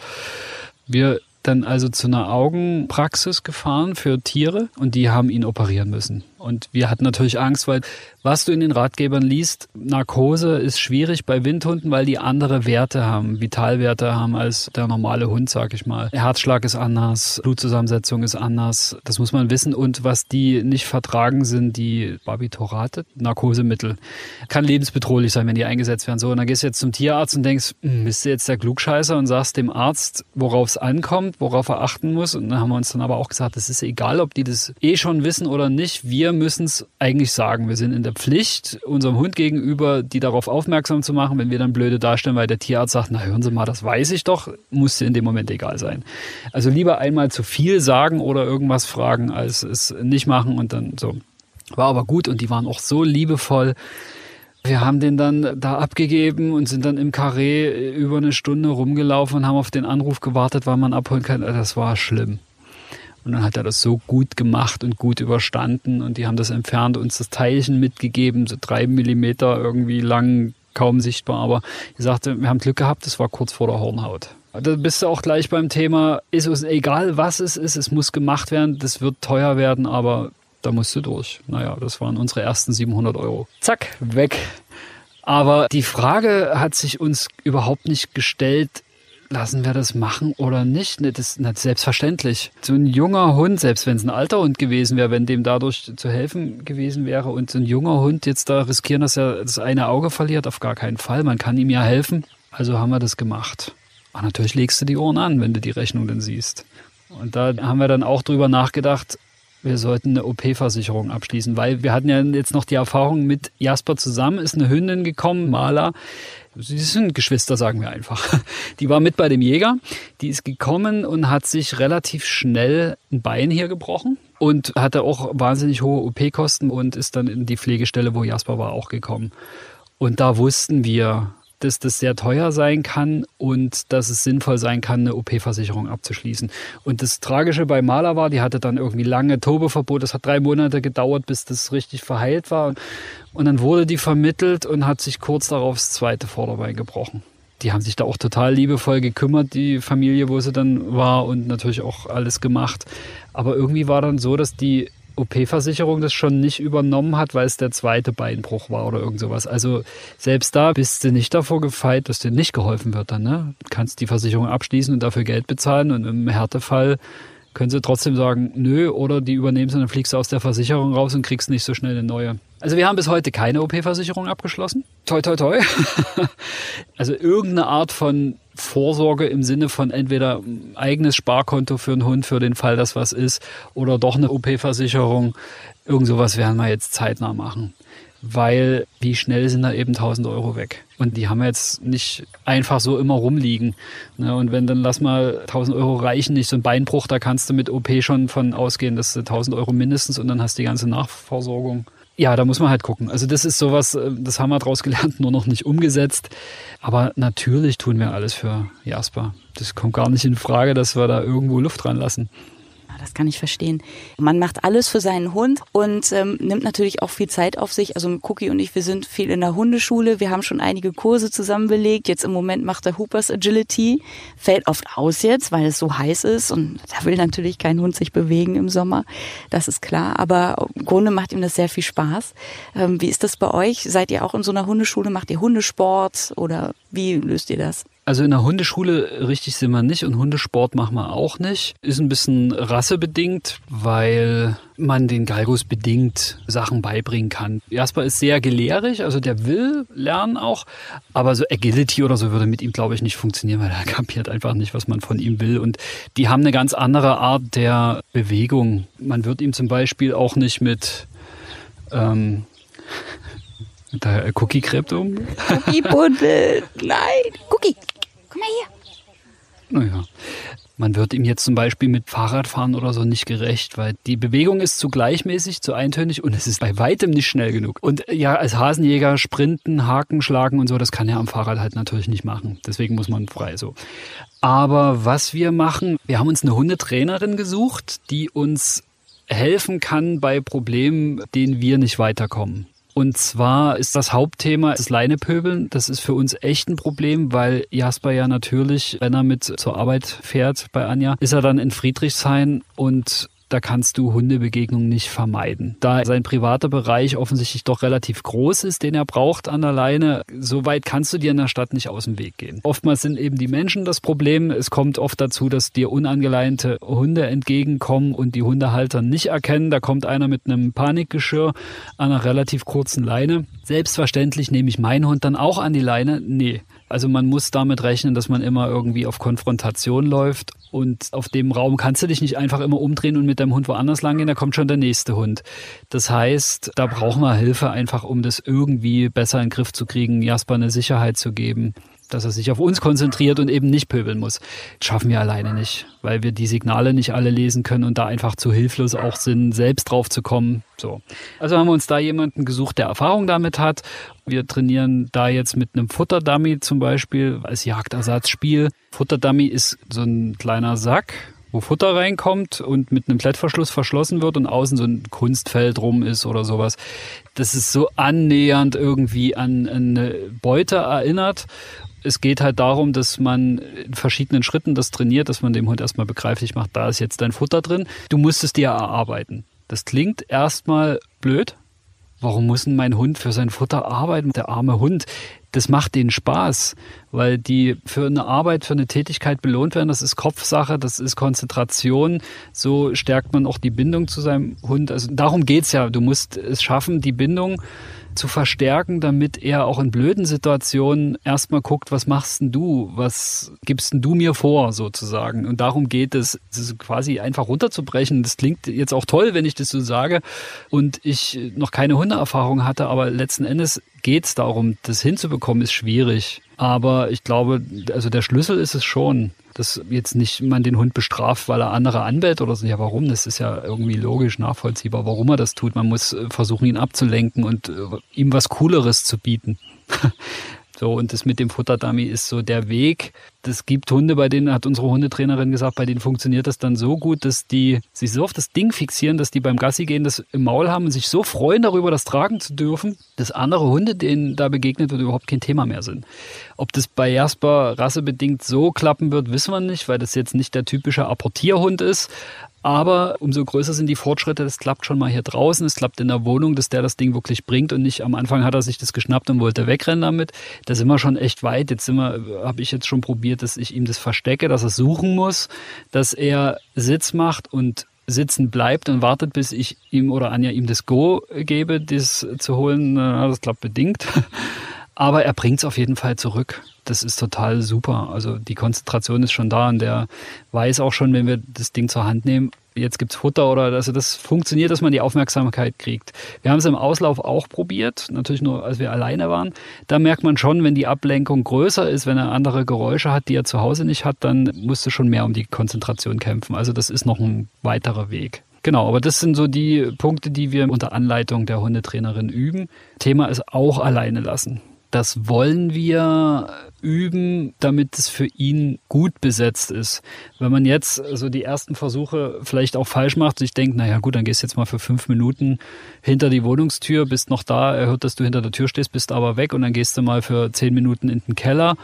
Wir dann also zu einer Augenpraxis gefahren für Tiere und die haben ihn operieren müssen. Und wir hatten natürlich Angst, weil was du in den Ratgebern liest, Narkose ist schwierig bei Windhunden, weil die andere Werte haben, Vitalwerte haben als der normale Hund, sag ich mal. Herzschlag ist anders, Blutzusammensetzung ist anders. Das muss man wissen. Und was die nicht vertragen, sind die Barbiturate, Narkosemittel. Kann lebensbedrohlich sein, wenn die eingesetzt werden. So, und dann gehst du jetzt zum Tierarzt und denkst, hm, bist du jetzt der Klugscheißer und sagst dem Arzt, worauf es ankommt, worauf er achten muss. Und dann haben wir uns dann aber auch gesagt, es ist egal, ob die das eh schon wissen oder nicht. Wir müssen es eigentlich sagen. Wir sind in der Pflicht, unserem Hund gegenüber, die darauf aufmerksam zu machen, wenn wir dann blöde darstellen, weil der Tierarzt sagt, na hören Sie mal, das weiß ich doch, muss dir in dem Moment egal sein. Also lieber einmal zu viel sagen oder irgendwas fragen, als es nicht machen und dann so. War aber gut und die waren auch so liebevoll. Wir haben den dann da abgegeben und sind dann im Karree über eine Stunde rumgelaufen und haben auf den Anruf gewartet, weil man abholen kann. Das war schlimm. Und dann hat er das so gut gemacht und gut überstanden und die haben das entfernt, uns das Teilchen mitgegeben, so drei Millimeter irgendwie lang, kaum sichtbar, aber er sagte, wir haben Glück gehabt, das war kurz vor der Hornhaut. Da bist du auch gleich beim Thema, ist es egal, was es ist, es muss gemacht werden, das wird teuer werden, aber da musst du durch. Naja, das waren unsere ersten 700 Euro. Zack, weg. Aber die Frage hat sich uns überhaupt nicht gestellt, lassen wir das machen oder nicht? Das ist nicht selbstverständlich. So ein junger Hund, selbst wenn es ein alter Hund gewesen wäre, wenn dem dadurch zu helfen gewesen wäre und so ein junger Hund jetzt da riskieren, dass er das eine Auge verliert, auf gar keinen Fall. Man kann ihm ja helfen. Also haben wir das gemacht. Aber natürlich legst du die Ohren an, wenn du die Rechnung dann siehst. Und da haben wir dann auch drüber nachgedacht, wir sollten eine OP-Versicherung abschließen, weil wir hatten ja jetzt noch die Erfahrung mit Jasper zusammen, ist eine Hündin gekommen, Maler. Sie sind Geschwister, sagen wir einfach. <laughs> Die war mit bei dem Jäger. Die ist gekommen und hat sich relativ schnell ein Bein hier gebrochen und hatte auch wahnsinnig hohe OP-Kosten und ist dann in die Pflegestelle, wo Jasper war, auch gekommen. Und da wussten wir, dass das sehr teuer sein kann und dass es sinnvoll sein kann, eine OP-Versicherung abzuschließen. Und das Tragische bei Maler war, die hatte dann irgendwie lange Tobeverbot. Das hat drei Monate gedauert, bis das richtig verheilt war. Und dann wurde die vermittelt und hat sich kurz darauf das zweite Vorderbein gebrochen. Die haben sich da auch total liebevoll gekümmert, die Familie, wo sie dann war und natürlich auch alles gemacht. Aber irgendwie war dann so, dass die OP-Versicherung das schon nicht übernommen hat, weil es der zweite Beinbruch war oder irgend sowas. Also selbst da bist du nicht davor gefeit, dass dir nicht geholfen wird dann. Ne? Du kannst die Versicherung abschließen und dafür Geld bezahlen und im Härtefall können sie trotzdem sagen, nö, oder die übernehmen es und dann fliegst du aus der Versicherung raus und kriegst nicht so schnell eine neue. Also wir haben bis heute keine OP-Versicherung abgeschlossen. Toi, toi, toi. <laughs> also irgendeine Art von Vorsorge im Sinne von entweder eigenes Sparkonto für einen Hund für den Fall, dass was ist, oder doch eine OP-Versicherung. Irgend sowas werden wir jetzt zeitnah machen. Weil wie schnell sind da eben 1000 Euro weg? Und die haben wir jetzt nicht einfach so immer rumliegen. Ne, und wenn dann lass mal 1000 Euro reichen, nicht so ein Beinbruch, da kannst du mit OP schon von ausgehen, dass du 1000 Euro mindestens und dann hast du die ganze Nachversorgung ja, da muss man halt gucken. Also das ist sowas, äh, das haben wir daraus gelernt, <laughs> nur noch nicht umgesetzt. Aber natürlich tun wir alles für Jasper. Das kommt gar nicht in Frage, dass wir da irgendwo Luft dran lassen das kann ich verstehen. Man macht alles für seinen Hund und ähm, nimmt natürlich auch viel Zeit auf sich. Also Cookie und ich, wir sind viel in der Hundeschule. Wir haben schon einige Kurse zusammen belegt. Jetzt im Moment macht er Hoopers Agility. Fällt oft aus jetzt, weil es so heiß ist und da will natürlich kein Hund sich bewegen im Sommer. Das ist klar. Aber im Grunde macht ihm das sehr viel Spaß. Ähm, wie ist das bei euch? Seid ihr auch in so einer Hundeschule? Macht ihr Hundesport oder wie löst ihr das? Also in der Hundeschule richtig sind wir nicht und Hundesport machen wir auch nicht. Ist ein bisschen rassebedingt, weil man den Galgos bedingt Sachen beibringen kann. Jasper ist sehr gelehrig, also der will lernen auch, aber so Agility oder so würde mit ihm, glaube ich, nicht funktionieren, weil er <laughs> kapiert einfach nicht, was man von ihm will. Und die haben eine ganz andere Art der Bewegung. Man wird ihm zum Beispiel auch nicht mit ähm, der Cookie gräbt um. Cookie Buddel. Nein, Cookie. Komm mal hier. Naja. Man wird ihm jetzt zum Beispiel mit Fahrradfahren oder so nicht gerecht, weil die Bewegung ist zu gleichmäßig, zu eintönig und es ist bei weitem nicht schnell genug. Und ja, als Hasenjäger sprinten, Haken schlagen und so, das kann er am Fahrrad halt natürlich nicht machen. Deswegen muss man frei so. Aber was wir machen, wir haben uns eine Hundetrainerin gesucht, die uns helfen kann bei Problemen, denen wir nicht weiterkommen. Und zwar ist das Hauptthema das Leinepöbeln. Das ist für uns echt ein Problem, weil Jasper ja natürlich, wenn er mit zur Arbeit fährt bei Anja, ist er dann in Friedrichshain und da kannst du Hundebegegnungen nicht vermeiden. Da sein privater Bereich offensichtlich doch relativ groß ist, den er braucht an der Leine, so weit kannst du dir in der Stadt nicht aus dem Weg gehen. Oftmals sind eben die Menschen das Problem. Es kommt oft dazu, dass dir unangeleinte Hunde entgegenkommen und die Hundehalter nicht erkennen. Da kommt einer mit einem Panikgeschirr an einer relativ kurzen Leine. Selbstverständlich nehme ich meinen Hund dann auch an die Leine. Nee, also man muss damit rechnen, dass man immer irgendwie auf Konfrontation läuft und auf dem Raum kannst du dich nicht einfach immer umdrehen und mit deinem Hund woanders langgehen, da kommt schon der nächste Hund. Das heißt, da brauchen wir Hilfe einfach, um das irgendwie besser in den Griff zu kriegen, Jasper eine Sicherheit zu geben dass er sich auf uns konzentriert und eben nicht pöbeln muss. Das schaffen wir alleine nicht, weil wir die Signale nicht alle lesen können und da einfach zu hilflos auch sind, selbst drauf zu kommen. So. Also haben wir uns da jemanden gesucht, der Erfahrung damit hat. Wir trainieren da jetzt mit einem Futterdummy zum Beispiel als Jagdersatzspiel. Futterdummy ist so ein kleiner Sack, wo Futter reinkommt und mit einem Klettverschluss verschlossen wird und außen so ein Kunstfeld rum ist oder sowas. Das ist so annähernd irgendwie an, an eine Beute erinnert es geht halt darum, dass man in verschiedenen Schritten das trainiert, dass man dem Hund erstmal begreiflich macht, da ist jetzt dein Futter drin. Du musst es dir erarbeiten. Das klingt erstmal blöd. Warum muss denn mein Hund für sein Futter arbeiten? Der arme Hund. Das macht denen Spaß, weil die für eine Arbeit, für eine Tätigkeit belohnt werden. Das ist Kopfsache, das ist Konzentration. So stärkt man auch die Bindung zu seinem Hund. Also darum geht's ja. Du musst es schaffen, die Bindung zu verstärken, damit er auch in blöden Situationen erstmal guckt, was machst denn du, was gibst denn du mir vor, sozusagen. Und darum geht es, quasi einfach runterzubrechen. Das klingt jetzt auch toll, wenn ich das so sage und ich noch keine Hundeerfahrung hatte, aber letzten Endes geht es darum, das hinzubekommen, ist schwierig. Aber ich glaube, also der Schlüssel ist es schon dass jetzt nicht man den Hund bestraft, weil er andere anbellt oder so. Ja, warum? Das ist ja irgendwie logisch nachvollziehbar, warum er das tut. Man muss äh, versuchen, ihn abzulenken und äh, ihm was Cooleres zu bieten. <laughs> So, und das mit dem Futterdummy ist so der Weg. Das gibt Hunde, bei denen hat unsere Hundetrainerin gesagt, bei denen funktioniert das dann so gut, dass die sich so auf das Ding fixieren, dass die beim Gassi gehen das im Maul haben und sich so freuen darüber, das tragen zu dürfen, dass andere Hunde, denen da begegnet wird, überhaupt kein Thema mehr sind. Ob das bei Jasper rassebedingt so klappen wird, wissen wir nicht, weil das jetzt nicht der typische Apportierhund ist. Aber umso größer sind die Fortschritte. Das klappt schon mal hier draußen, es klappt in der Wohnung, dass der das Ding wirklich bringt und nicht am Anfang hat er sich das geschnappt und wollte wegrennen damit. Da sind wir schon echt weit. Jetzt sind wir, habe ich jetzt schon probiert, dass ich ihm das verstecke, dass er suchen muss, dass er Sitz macht und sitzen bleibt und wartet, bis ich ihm oder Anja ihm das Go gebe, das zu holen. Das klappt bedingt. Aber er bringt es auf jeden Fall zurück. Das ist total super. Also die Konzentration ist schon da und der weiß auch schon, wenn wir das Ding zur Hand nehmen, jetzt gibt's Futter oder also das funktioniert, dass man die Aufmerksamkeit kriegt. Wir haben es im Auslauf auch probiert, natürlich nur als wir alleine waren. Da merkt man schon, wenn die Ablenkung größer ist, wenn er andere Geräusche hat, die er zu Hause nicht hat, dann musst du schon mehr um die Konzentration kämpfen. Also das ist noch ein weiterer Weg. Genau, aber das sind so die Punkte, die wir unter Anleitung der Hundetrainerin üben. Thema ist auch alleine lassen. Das wollen wir üben, damit es für ihn gut besetzt ist. Wenn man jetzt so also die ersten Versuche vielleicht auch falsch macht, sich denkt, naja gut, dann gehst du jetzt mal für fünf Minuten hinter die Wohnungstür, bist noch da, er hört, dass du hinter der Tür stehst, bist aber weg und dann gehst du mal für zehn Minuten in den Keller,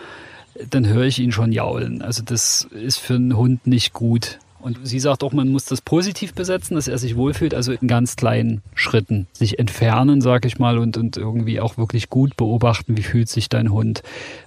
dann höre ich ihn schon jaulen. Also das ist für einen Hund nicht gut. Und sie sagt auch, man muss das positiv besetzen, dass er sich wohlfühlt, also in ganz kleinen Schritten sich entfernen, sag ich mal, und, und irgendwie auch wirklich gut beobachten, wie fühlt sich dein Hund.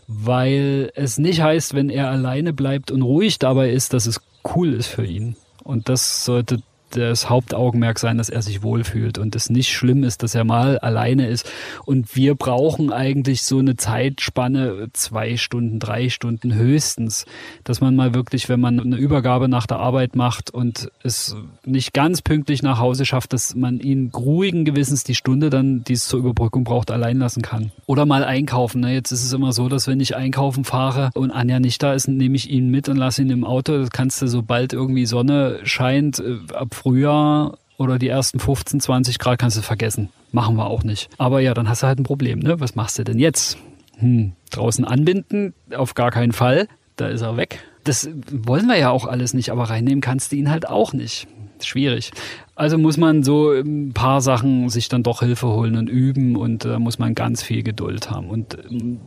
Weil es nicht heißt, wenn er alleine bleibt und ruhig dabei ist, dass es cool ist für ihn. Und das sollte das Hauptaugenmerk sein, dass er sich wohlfühlt und es nicht schlimm ist, dass er mal alleine ist. Und wir brauchen eigentlich so eine Zeitspanne, zwei Stunden, drei Stunden höchstens, dass man mal wirklich, wenn man eine Übergabe nach der Arbeit macht und es nicht ganz pünktlich nach Hause schafft, dass man ihn ruhigen Gewissens die Stunde dann, die es zur Überbrückung braucht, allein lassen kann. Oder mal einkaufen. Ne? Jetzt ist es immer so, dass wenn ich einkaufen fahre und Anja nicht da ist, nehme ich ihn mit und lasse ihn im Auto. Das kannst du, sobald irgendwie Sonne scheint, äh, ab Frühjahr oder die ersten 15, 20 Grad kannst du vergessen. Machen wir auch nicht. Aber ja, dann hast du halt ein Problem. Ne? Was machst du denn jetzt? Hm, draußen anbinden? Auf gar keinen Fall. Da ist er weg. Das wollen wir ja auch alles nicht, aber reinnehmen kannst du ihn halt auch nicht. Schwierig. Also muss man so ein paar Sachen sich dann doch Hilfe holen und üben und da äh, muss man ganz viel Geduld haben. Und ähm,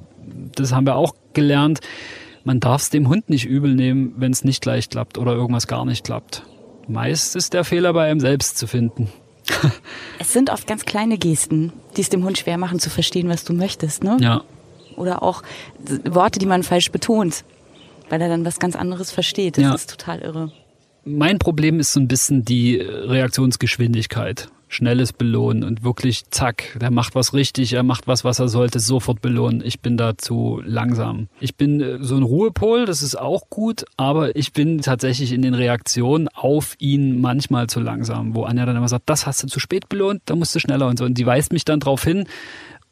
das haben wir auch gelernt. Man darf es dem Hund nicht übel nehmen, wenn es nicht gleich klappt oder irgendwas gar nicht klappt. Meist ist der Fehler bei einem selbst zu finden. <laughs> es sind oft ganz kleine Gesten, die es dem Hund schwer machen zu verstehen, was du möchtest, ne? Ja. Oder auch Worte, die man falsch betont, weil er dann was ganz anderes versteht. Das ja. ist total irre. Mein Problem ist so ein bisschen die Reaktionsgeschwindigkeit schnelles Belohnen und wirklich zack, der macht was richtig, er macht was, was er sollte, sofort belohnen. Ich bin da zu langsam. Ich bin äh, so ein Ruhepol, das ist auch gut, aber ich bin tatsächlich in den Reaktionen auf ihn manchmal zu langsam, wo Anja dann immer sagt, das hast du zu spät belohnt, da musst du schneller und so. Und die weist mich dann darauf hin,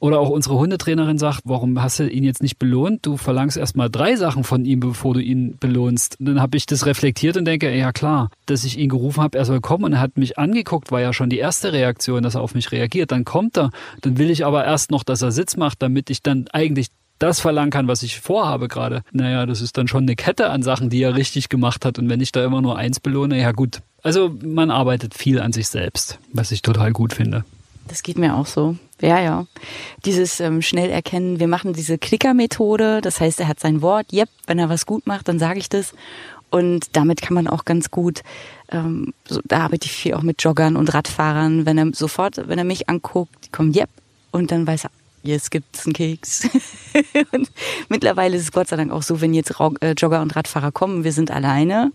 oder auch unsere Hundetrainerin sagt, warum hast du ihn jetzt nicht belohnt? Du verlangst erstmal drei Sachen von ihm, bevor du ihn belohnst. Und dann habe ich das reflektiert und denke, ja klar, dass ich ihn gerufen habe, er soll kommen und er hat mich angeguckt, war ja schon die erste Reaktion, dass er auf mich reagiert. Dann kommt er. Dann will ich aber erst noch, dass er Sitz macht, damit ich dann eigentlich das verlangen kann, was ich vorhabe gerade. Naja, das ist dann schon eine Kette an Sachen, die er richtig gemacht hat. Und wenn ich da immer nur eins belohne, ja gut. Also man arbeitet viel an sich selbst, was ich total gut finde. Das geht mir auch so. Ja, ja. Dieses ähm, schnell erkennen, wir machen diese Klicker-Methode. Das heißt, er hat sein Wort. Yep, wenn er was gut macht, dann sage ich das. Und damit kann man auch ganz gut, ähm, so, da arbeite ich viel auch mit Joggern und Radfahrern. Wenn er sofort, wenn er mich anguckt, kommen Yep und dann weiß er, jetzt gibt's einen Keks. <laughs> und mittlerweile ist es Gott sei Dank auch so, wenn jetzt äh, Jogger und Radfahrer kommen, wir sind alleine.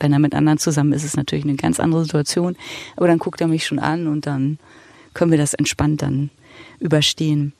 Wenn er mit anderen zusammen ist, ist es natürlich eine ganz andere Situation. Aber dann guckt er mich schon an und dann können wir das entspannt dann überstehen.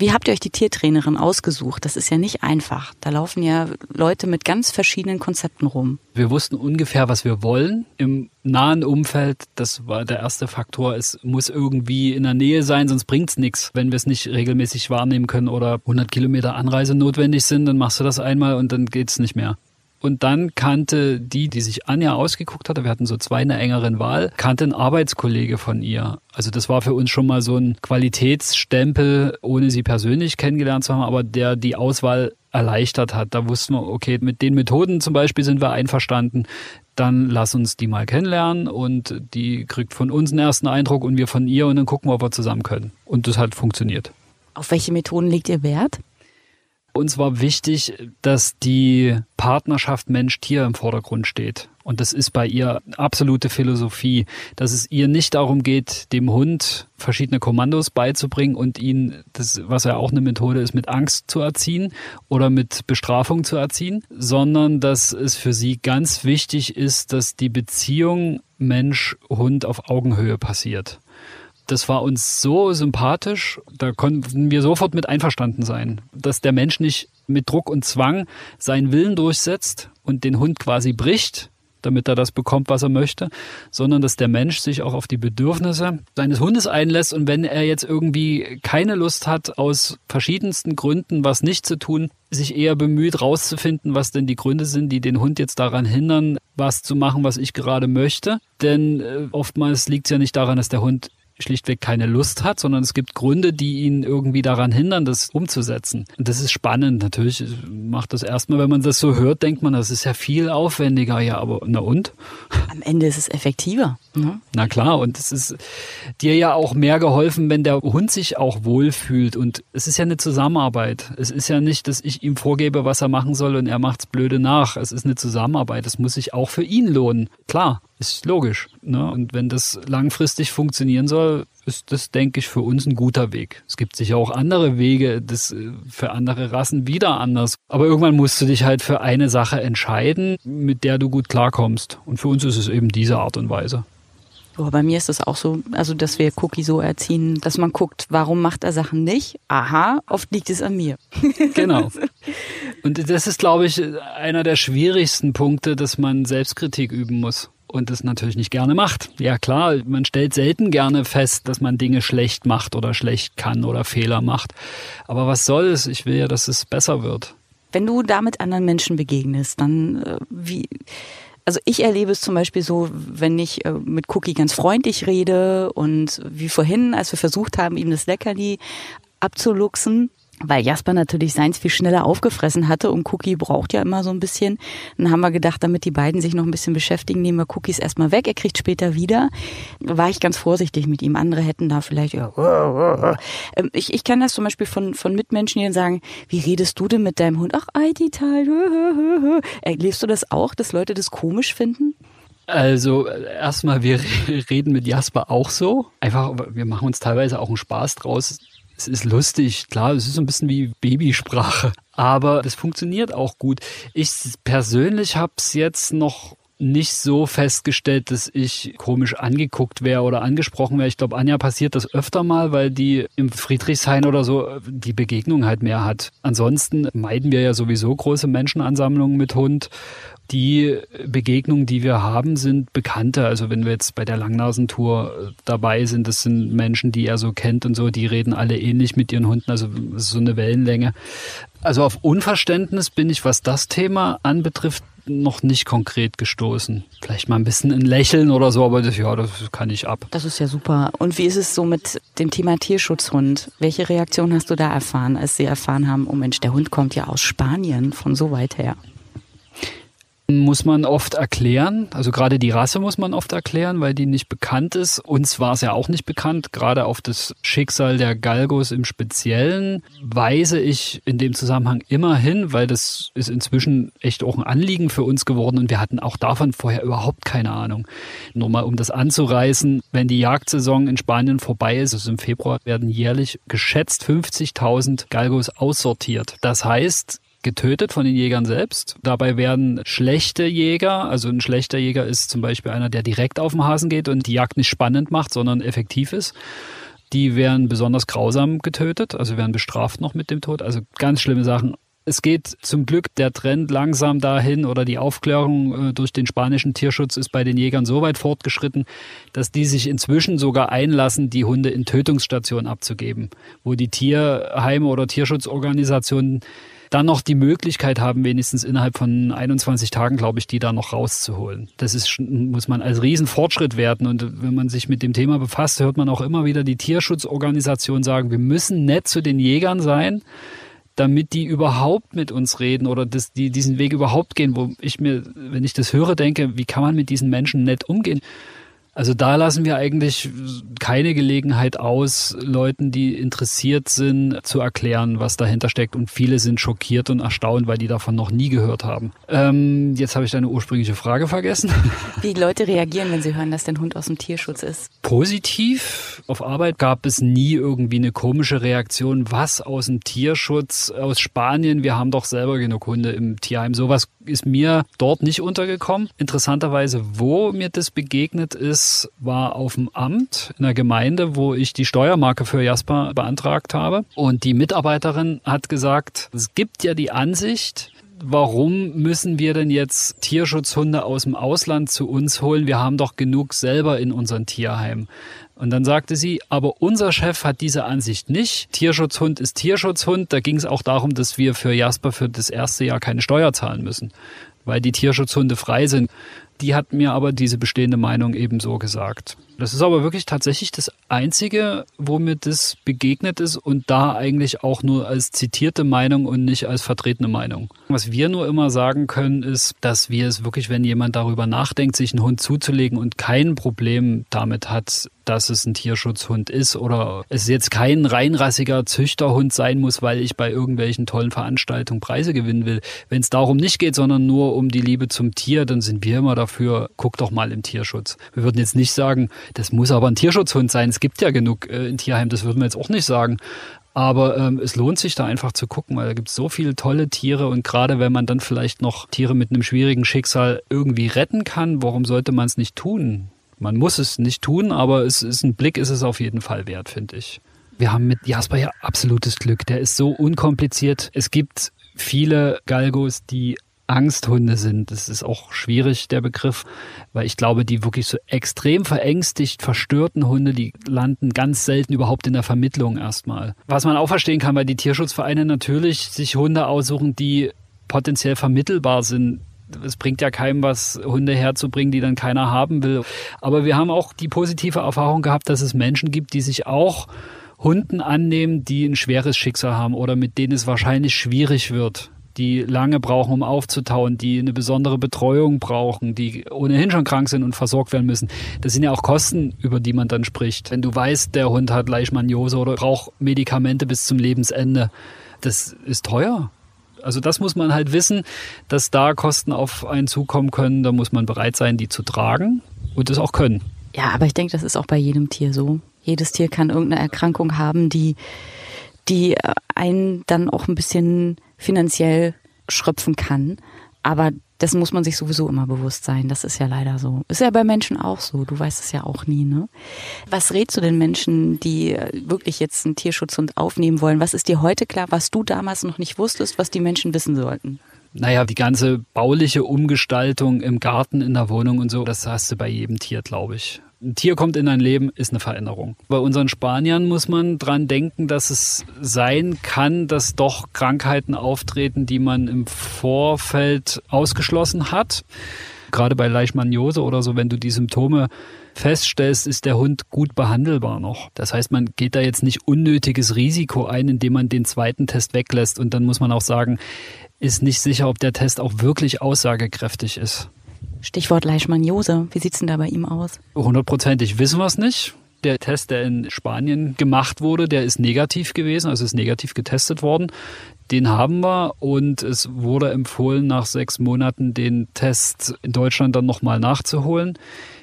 Wie habt ihr euch die Tiertrainerin ausgesucht? Das ist ja nicht einfach. Da laufen ja Leute mit ganz verschiedenen Konzepten rum. Wir wussten ungefähr, was wir wollen. Im nahen Umfeld, das war der erste Faktor, es muss irgendwie in der Nähe sein, sonst bringt es nichts. Wenn wir es nicht regelmäßig wahrnehmen können oder 100 Kilometer Anreise notwendig sind, dann machst du das einmal und dann geht es nicht mehr. Und dann kannte die, die sich Anja ausgeguckt hatte, wir hatten so zwei in der engeren Wahl, kannte ein Arbeitskollege von ihr. Also das war für uns schon mal so ein Qualitätsstempel, ohne sie persönlich kennengelernt zu haben, aber der die Auswahl erleichtert hat. Da wussten wir, okay, mit den Methoden zum Beispiel sind wir einverstanden. Dann lass uns die mal kennenlernen und die kriegt von uns einen ersten Eindruck und wir von ihr und dann gucken wir, ob wir zusammen können. Und das hat funktioniert. Auf welche Methoden legt ihr Wert? Uns war wichtig, dass die Partnerschaft Mensch-Tier im Vordergrund steht. Und das ist bei ihr absolute Philosophie, dass es ihr nicht darum geht, dem Hund verschiedene Kommandos beizubringen und ihn, das, was ja auch eine Methode ist, mit Angst zu erziehen oder mit Bestrafung zu erziehen, sondern dass es für sie ganz wichtig ist, dass die Beziehung Mensch-Hund auf Augenhöhe passiert das war uns so sympathisch, da konnten wir sofort mit einverstanden sein, dass der Mensch nicht mit Druck und Zwang seinen Willen durchsetzt und den Hund quasi bricht, damit er das bekommt, was er möchte, sondern dass der Mensch sich auch auf die Bedürfnisse seines Hundes einlässt und wenn er jetzt irgendwie keine Lust hat, aus verschiedensten Gründen was nicht zu tun, sich eher bemüht, rauszufinden, was denn die Gründe sind, die den Hund jetzt daran hindern, was zu machen, was ich gerade möchte. Denn äh, oftmals liegt es ja nicht daran, dass der Hund schlichtweg keine Lust hat, sondern es gibt Gründe, die ihn irgendwie daran hindern, das umzusetzen. Und das ist spannend. Natürlich macht das erstmal, wenn man das so hört, denkt man, das ist ja viel aufwendiger. Ja, aber na und? Am Ende ist es effektiver. Ne? Na klar, und es ist dir ja auch mehr geholfen, wenn der Hund sich auch wohlfühlt. Und es ist ja eine Zusammenarbeit. Es ist ja nicht, dass ich ihm vorgebe, was er machen soll und er macht's blöde nach. Es ist eine Zusammenarbeit. Es muss sich auch für ihn lohnen. Klar, ist logisch. Ne? Und wenn das langfristig funktionieren soll, ist das, denke ich, für uns ein guter Weg. Es gibt sicher auch andere Wege, das äh, für andere Rassen wieder anders. Aber irgendwann musst du dich halt für eine Sache entscheiden, mit der du gut klarkommst. Und für uns ist es eben diese Art und Weise. Oh, bei mir ist es auch so, also dass wir Cookie so erziehen, dass man guckt, warum macht er Sachen nicht? Aha, oft liegt es an mir. <laughs> Genau. Und das ist, glaube ich, einer der schwierigsten Punkte, dass man Selbstkritik üben muss und das natürlich nicht gerne macht. Ja klar, man stellt selten gerne fest, dass man Dinge schlecht macht oder schlecht kann oder Fehler macht. Aber was soll es? Ich will ja, dass es besser wird. Wenn du damit anderen Menschen begegnest, dann äh, wie also ich erlebe es zum Beispiel so, wenn ich äh, mit Cookie ganz freundlich rede und wie vorhin, als wir versucht haben, ihm das Leckerli abzuluxen, weil Jasper natürlich seins viel schneller aufgefressen hatte und Cookie braucht ja immer so ein bisschen. Dann haben wir gedacht, damit die beiden sich noch ein bisschen beschäftigen, nehmen wir Cookies erstmal weg, er kriegt später wieder. War ich ganz vorsichtig mit ihm. Andere hätten da vielleicht, ja, ähm, ich, ich kann das zum Beispiel von, von Mitmenschen, die dann sagen, wie redest du denn mit deinem Hund? Ach, Eitital, erlebst du das auch, dass Leute das komisch finden? Also erstmal, wir <laughs> reden mit Jasper auch so. Einfach, wir machen uns teilweise auch einen Spaß draus es ist lustig, klar, es ist so ein bisschen wie Babysprache, aber das funktioniert auch gut. Ich persönlich habe es jetzt noch nicht so festgestellt, dass ich komisch angeguckt wäre oder angesprochen wäre. Ich glaube, Anja passiert das öfter mal, weil die im Friedrichshain oder so die Begegnung halt mehr hat. Ansonsten meiden wir ja sowieso große Menschenansammlungen mit Hund die Begegnungen, die wir haben, sind bekannte. Also wenn wir jetzt bei der Langnasentour äh, dabei sind, das sind Menschen, die er so kennt und so, die reden alle ähnlich mit ihren Hunden, also so eine Wellenlänge. Also auf Unverständnis bin ich, was das Thema anbetrifft, noch nicht konkret gestoßen. Vielleicht mal ein bisschen ein Lächeln oder so, aber das, ja, das kann ich ab. Das ist ja super. Und wie ist es so mit dem Thema Tierschutzhund? Welche Reaktion hast du da erfahren, als sie erfahren haben, oh Mensch, der Hund kommt ja aus Spanien, von so weit her? Muss man oft erklären. Also gerade die Rasse muss man oft erklären, weil die nicht bekannt ist. Uns war es ja auch nicht bekannt. Gerade auf das Schicksal der Galgos im Speziellen weise ich in dem Zusammenhang immer hin, weil das ist inzwischen echt auch ein Anliegen für uns geworden und wir hatten auch davon vorher überhaupt keine Ahnung. Nur mal um das anzureißen, wenn die Jagdsaison in Spanien vorbei ist, also im Februar werden jährlich geschätzt 50.000 Galgos aussortiert. Das heißt, getötet von den Jägern selbst. Dabei werden schlechte Jäger, also ein schlechter Jäger ist zum Beispiel einer, der direkt auf den Hasen geht und die Jagd nicht spannend macht, sondern effektiv ist. Die werden besonders grausam getötet, also werden bestraft noch mit dem Tod. Also ganz schlimme Sachen. Es geht zum Glück der Trend langsam dahin oder die Aufklärung äh, durch den spanischen Tierschutz ist bei den Jägern so weit fortgeschritten, dass die sich inzwischen sogar einlassen, die Hunde in Tötungsstationen abzugeben, wo die Tierheime oder Tierschutzorganisationen dann noch die Möglichkeit haben, wenigstens innerhalb von 21 Tagen, glaube ich, die da noch rauszuholen. Das ist, muss man als Riesenfortschritt werten. Und wenn man sich mit dem Thema befasst, hört man auch immer wieder die Tierschutzorganisationen sagen, wir müssen nett zu den Jägern sein, damit die überhaupt mit uns reden oder das, die diesen Weg überhaupt gehen, wo ich mir, wenn ich das höre, denke, wie kann man mit diesen Menschen nett umgehen? Also da lassen wir eigentlich keine Gelegenheit aus, Leuten, die interessiert sind, zu erklären, was dahinter steckt. Und viele sind schockiert und erstaunt, weil die davon noch nie gehört haben. Ähm, jetzt habe ich deine ursprüngliche Frage vergessen. <laughs> Wie Leute reagieren, wenn sie hören, dass dein Hund aus dem Tierschutz ist? Positiv. Auf Arbeit gab es nie irgendwie eine komische Reaktion. Was aus dem Tierschutz aus Spanien? Wir haben doch selber genug Hunde im Tierheim. Sowas ist mir dort nicht untergekommen. Interessanterweise, wo mir das begegnet ist, war auf dem Amt in der Gemeinde, wo ich die Steuermarke für Jasper beantragt habe. Und die Mitarbeiterin hat gesagt, es gibt ja die Ansicht, warum müssen wir denn jetzt Tierschutzhunde aus dem Ausland zu uns holen? Wir haben doch genug selber in unseren Tierheimen. Und dann sagte sie, aber unser Chef hat diese Ansicht nicht. Tierschutzhund ist Tierschutzhund. Da ging es auch darum, dass wir für Jasper für das erste Jahr keine Steuer zahlen müssen, weil die Tierschutzhunde frei sind. Die hat mir aber diese bestehende Meinung ebenso gesagt. Das ist aber wirklich tatsächlich das Einzige, wo mir das begegnet ist und da eigentlich auch nur als zitierte Meinung und nicht als vertretene Meinung. Was wir nur immer sagen können, ist, dass wir es wirklich, wenn jemand darüber nachdenkt, sich einen Hund zuzulegen und kein Problem damit hat, dass es ein Tierschutzhund ist oder es jetzt kein reinrassiger Züchterhund sein muss, weil ich bei irgendwelchen tollen Veranstaltungen Preise gewinnen will. Wenn es darum nicht geht, sondern nur um die Liebe zum Tier, dann sind wir immer dafür, guck doch mal im Tierschutz. Wir würden jetzt nicht sagen, das muss aber ein Tierschutzhund sein. Es gibt ja genug äh, in Tierheim, das würden wir jetzt auch nicht sagen. Aber ähm, es lohnt sich da einfach zu gucken, weil da gibt es so viele tolle Tiere und gerade wenn man dann vielleicht noch Tiere mit einem schwierigen Schicksal irgendwie retten kann, warum sollte man es nicht tun? Man muss es nicht tun, aber es ist ein Blick, ist es auf jeden Fall wert, finde ich. Wir haben mit Jasper ja absolutes Glück. Der ist so unkompliziert. Es gibt viele Galgos, die Angsthunde sind. Das ist auch schwierig, der Begriff, weil ich glaube, die wirklich so extrem verängstigt, verstörten Hunde, die landen ganz selten überhaupt in der Vermittlung erstmal. Was man auch verstehen kann, weil die Tierschutzvereine natürlich sich Hunde aussuchen, die potenziell vermittelbar sind. Es bringt ja keinem was, Hunde herzubringen, die dann keiner haben will. Aber wir haben auch die positive Erfahrung gehabt, dass es Menschen gibt, die sich auch Hunden annehmen, die ein schweres Schicksal haben oder mit denen es wahrscheinlich schwierig wird die lange brauchen, um aufzutauen, die eine besondere Betreuung brauchen, die ohnehin schon krank sind und versorgt werden müssen. Das sind ja auch Kosten, über die man dann spricht. Wenn du weißt, der Hund hat Leishmaniose oder braucht Medikamente bis zum Lebensende, das ist teuer. Also das muss man halt wissen, dass da Kosten auf einen zukommen können. Da muss man bereit sein, die zu tragen und es auch können. Ja, aber ich denke, das ist auch bei jedem Tier so. Jedes Tier kann irgendeine Erkrankung haben, die, die einen dann auch ein bisschen finanziell schröpfen kann. Aber das muss man sich sowieso immer bewusst sein. Das ist ja leider so. Ist ja bei Menschen auch so. Du weißt es ja auch nie, ne? Was rätst du den Menschen, die wirklich jetzt einen Tierschutzhund aufnehmen wollen? Was ist dir heute klar, was du damals noch nicht wusstest, was die Menschen wissen sollten? Naja, die ganze bauliche Umgestaltung im Garten, in der Wohnung und so, das hast du bei jedem Tier, glaube ich ein Tier kommt in dein Leben, ist eine Veränderung. Bei unseren Spaniern muss man dran denken, dass es sein kann, dass doch Krankheiten auftreten, die man im Vorfeld ausgeschlossen hat. Gerade bei Leishmaniose oder so, wenn du die Symptome feststellst, ist der Hund gut behandelbar noch. Das heißt, man geht da jetzt nicht unnötiges Risiko ein, indem man den zweiten Test weglässt. Und dann muss man auch sagen, ist nicht sicher, ob der Test auch wirklich aussagekräftig ist. Stichwort Leishmaniose. Wie sieht's denn da bei ihm aus? Hundertprozentig wissen wir es nicht. Der Test, der in Spanien gemacht wurde, der ist negativ gewesen, also ist negativ getestet worden. Den haben wir und es wurde empfohlen, nach sechs Monaten den Test in Deutschland dann nochmal nachzuholen.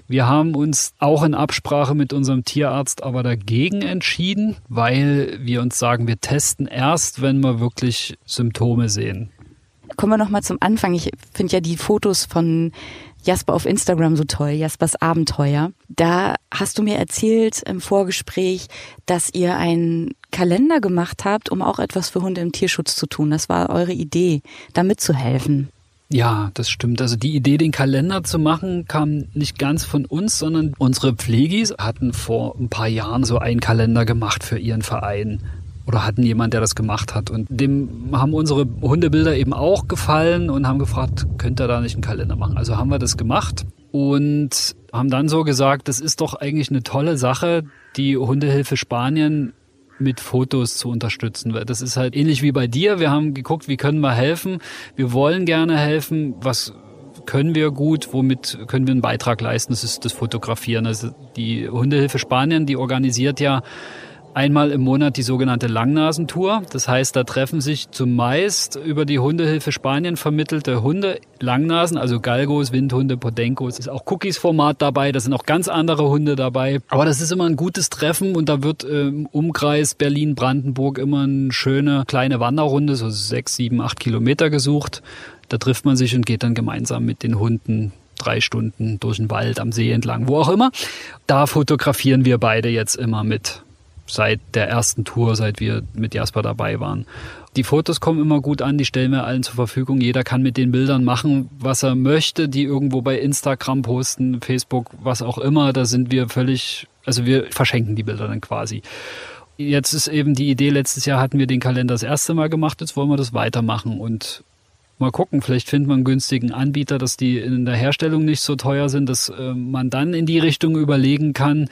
Wir haben uns auch in Absprache mit unserem Tierarzt aber dagegen entschieden, weil wir uns sagen, wir testen erst, wenn wir wirklich Symptome sehen. Kommen wir nochmal zum Anfang. Ich finde ja die Fotos von Jasper auf Instagram so toll, Jaspers Abenteuer. Da hast du mir erzählt im Vorgespräch, dass ihr einen Kalender gemacht habt, um auch etwas für Hunde im Tierschutz zu tun. Das war eure Idee, da mitzuhelfen. Ja, das stimmt. Also die Idee, den Kalender zu machen, kam nicht ganz von uns, sondern unsere Pflegis hatten vor ein paar Jahren so einen Kalender gemacht für ihren Verein oder hatten jemand, der das gemacht hat. Und dem haben unsere Hundebilder eben auch gefallen und haben gefragt, könnt ihr da nicht einen Kalender machen? Also haben wir das gemacht und haben dann so gesagt, das ist doch eigentlich eine tolle Sache, die Hundehilfe Spanien mit Fotos zu unterstützen. Das ist halt ähnlich wie bei dir. Wir haben geguckt, wie können wir helfen. Wir wollen gerne helfen. Was können wir gut? Womit können wir einen Beitrag leisten? Das ist das Fotografieren. Also die Hundehilfe Spanien, die organisiert ja einmal im Monat die sogenannte Langnasentour. Das heißt, da treffen sich zumeist über die Hundehilfe Spanien vermittelte Hunde, Langnasen, also Galgos, Windhunde, Podencos. Ist auch Cookies-Format dabei, da sind auch ganz andere Hunde dabei. Aber das ist immer ein gutes Treffen und da wird im Umkreis Berlin-Brandenburg immer eine schöne kleine Wanderrunde, so sechs, sieben, acht Kilometer gesucht. Da trifft man sich und geht dann gemeinsam mit den Hunden drei Stunden durch den Wald, am See entlang, wo auch immer. Da fotografieren wir beide jetzt immer mit seit der ersten Tour, seit wir mit Jasper dabei waren. Die Fotos kommen immer gut an, die stellen wir allen zur Verfügung. Jeder kann mit den Bildern machen, was er möchte, die irgendwo bei Instagram posten, Facebook, was auch immer. Da sind wir völlig, also wir verschenken die Bilder dann quasi. Jetzt ist eben die Idee, letztes Jahr hatten wir den Kalender das erste Mal gemacht, jetzt wollen wir das weitermachen und Mal gucken, vielleicht findet man einen günstigen Anbieter, dass die in der Herstellung nicht so teuer sind, dass äh, man dann in die Richtung überlegen kann,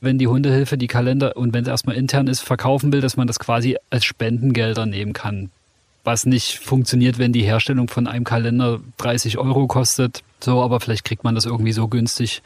wenn die Hundehilfe die Kalender und wenn es erstmal intern ist, verkaufen will, dass man das quasi als Spendengelder nehmen kann. Was nicht funktioniert, wenn die Herstellung von einem Kalender 30 Euro kostet. So, aber vielleicht kriegt man das irgendwie so günstig,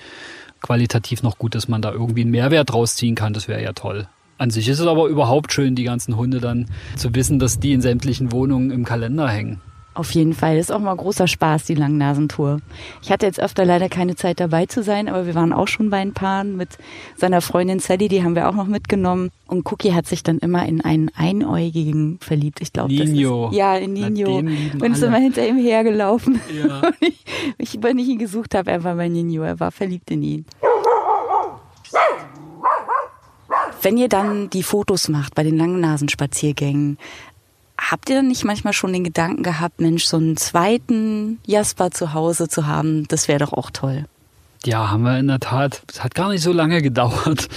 qualitativ noch gut, dass man da irgendwie einen Mehrwert rausziehen kann. Das wäre ja toll. An sich ist es aber überhaupt schön, die ganzen Hunde dann zu wissen, dass die in sämtlichen Wohnungen im Kalender hängen. Auf jeden Fall. Das ist auch mal großer Spaß, die Langnasentour. Ich hatte jetzt öfter leider keine Zeit dabei zu sein, aber wir waren auch schon bei ein Paaren mit seiner Freundin Sally, die haben wir auch noch mitgenommen. Und Cookie hat sich dann immer in einen Einäugigen verliebt. Ich glaube, das ist, ja, in Nino. Und ist immer hinter ihm hergelaufen. Ja. <laughs> ich, ich, wenn ich ihn gesucht habe, er war bei Nino, er war verliebt in ihn. Wenn ihr dann die Fotos macht bei den Langnasenspaziergängen, Habt ihr dann nicht manchmal schon den Gedanken gehabt, Mensch, so einen zweiten Jasper zu Hause zu haben, das wäre doch auch toll? Ja, haben wir in der Tat. Es hat gar nicht so lange <laughs> gedauert.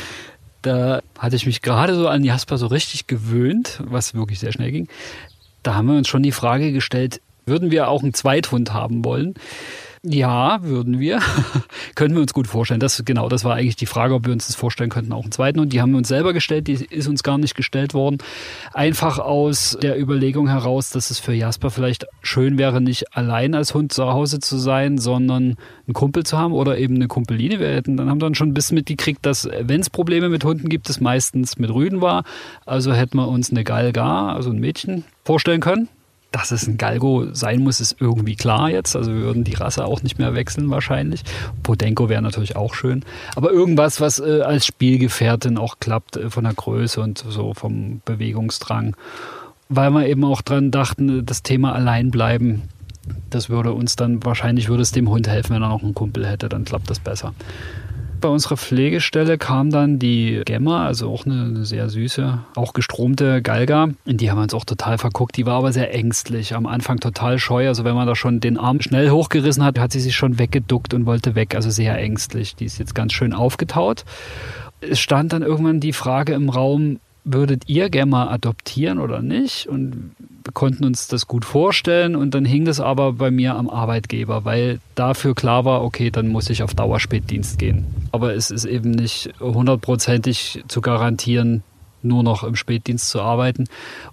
Da hatte ich mich gerade so an Jasper so richtig gewöhnt, was wirklich sehr schnell ging. Da haben wir uns schon die Frage gestellt, würden wir auch einen Zweithund haben wollen? Ja, würden wir. <laughs> Können wir uns gut vorstellen. Das, genau, das war eigentlich die Frage, ob wir uns das vorstellen könnten, auch einen zweiten. Und die haben wir uns selber gestellt, die ist uns gar nicht gestellt worden. Einfach aus der Überlegung heraus, dass es für Jasper vielleicht schön wäre, nicht allein als Hund zu Hause zu sein, sondern einen Kumpel zu haben oder eben eine Kumpeline. Wir hätten, dann haben dann schon ein bisschen mitgekriegt, dass wenn es Probleme mit Hunden gibt, es meistens mit Rüden war. Also hätten wir uns eine Galga, also ein Mädchen, vorstellen können dass es ein Galgo sein muss, ist irgendwie klar jetzt. Also wir würden die Rasse auch nicht mehr wechseln wahrscheinlich. Podenko wäre natürlich auch schön. Aber irgendwas, was äh, als Spielgefährtin auch klappt äh, von der Größe und so vom Bewegungsdrang. Weil wir eben auch dran dachten, das Thema allein bleiben, das würde uns dann, wahrscheinlich würde es dem Hund helfen, wenn er noch einen Kumpel hätte, dann klappt das besser bei unserer Pflegestelle kam dann die Gemma, also auch eine, sehr süße, auch gestromte Galga. In die haben wir uns auch total verguckt. Die war aber sehr ängstlich, am Anfang total scheu. Also wenn man da schon den Arm schnell hochgerissen hat, hat sie sich schon weggeduckt und wollte weg. Also sehr ängstlich. Die ist jetzt ganz schön aufgetaut. Es stand dann irgendwann die Frage im Raum, würdet ihr gerne mal adoptieren oder nicht? Und wir konnten uns das gut vorstellen und dann hing das aber bei mir am Arbeitgeber, weil dafür klar war, okay, dann muss ich auf Dauerspätdienst gehen. Aber es ist eben nicht hundertprozentig zu garantieren, nur noch im Spätdienst zu arbeiten.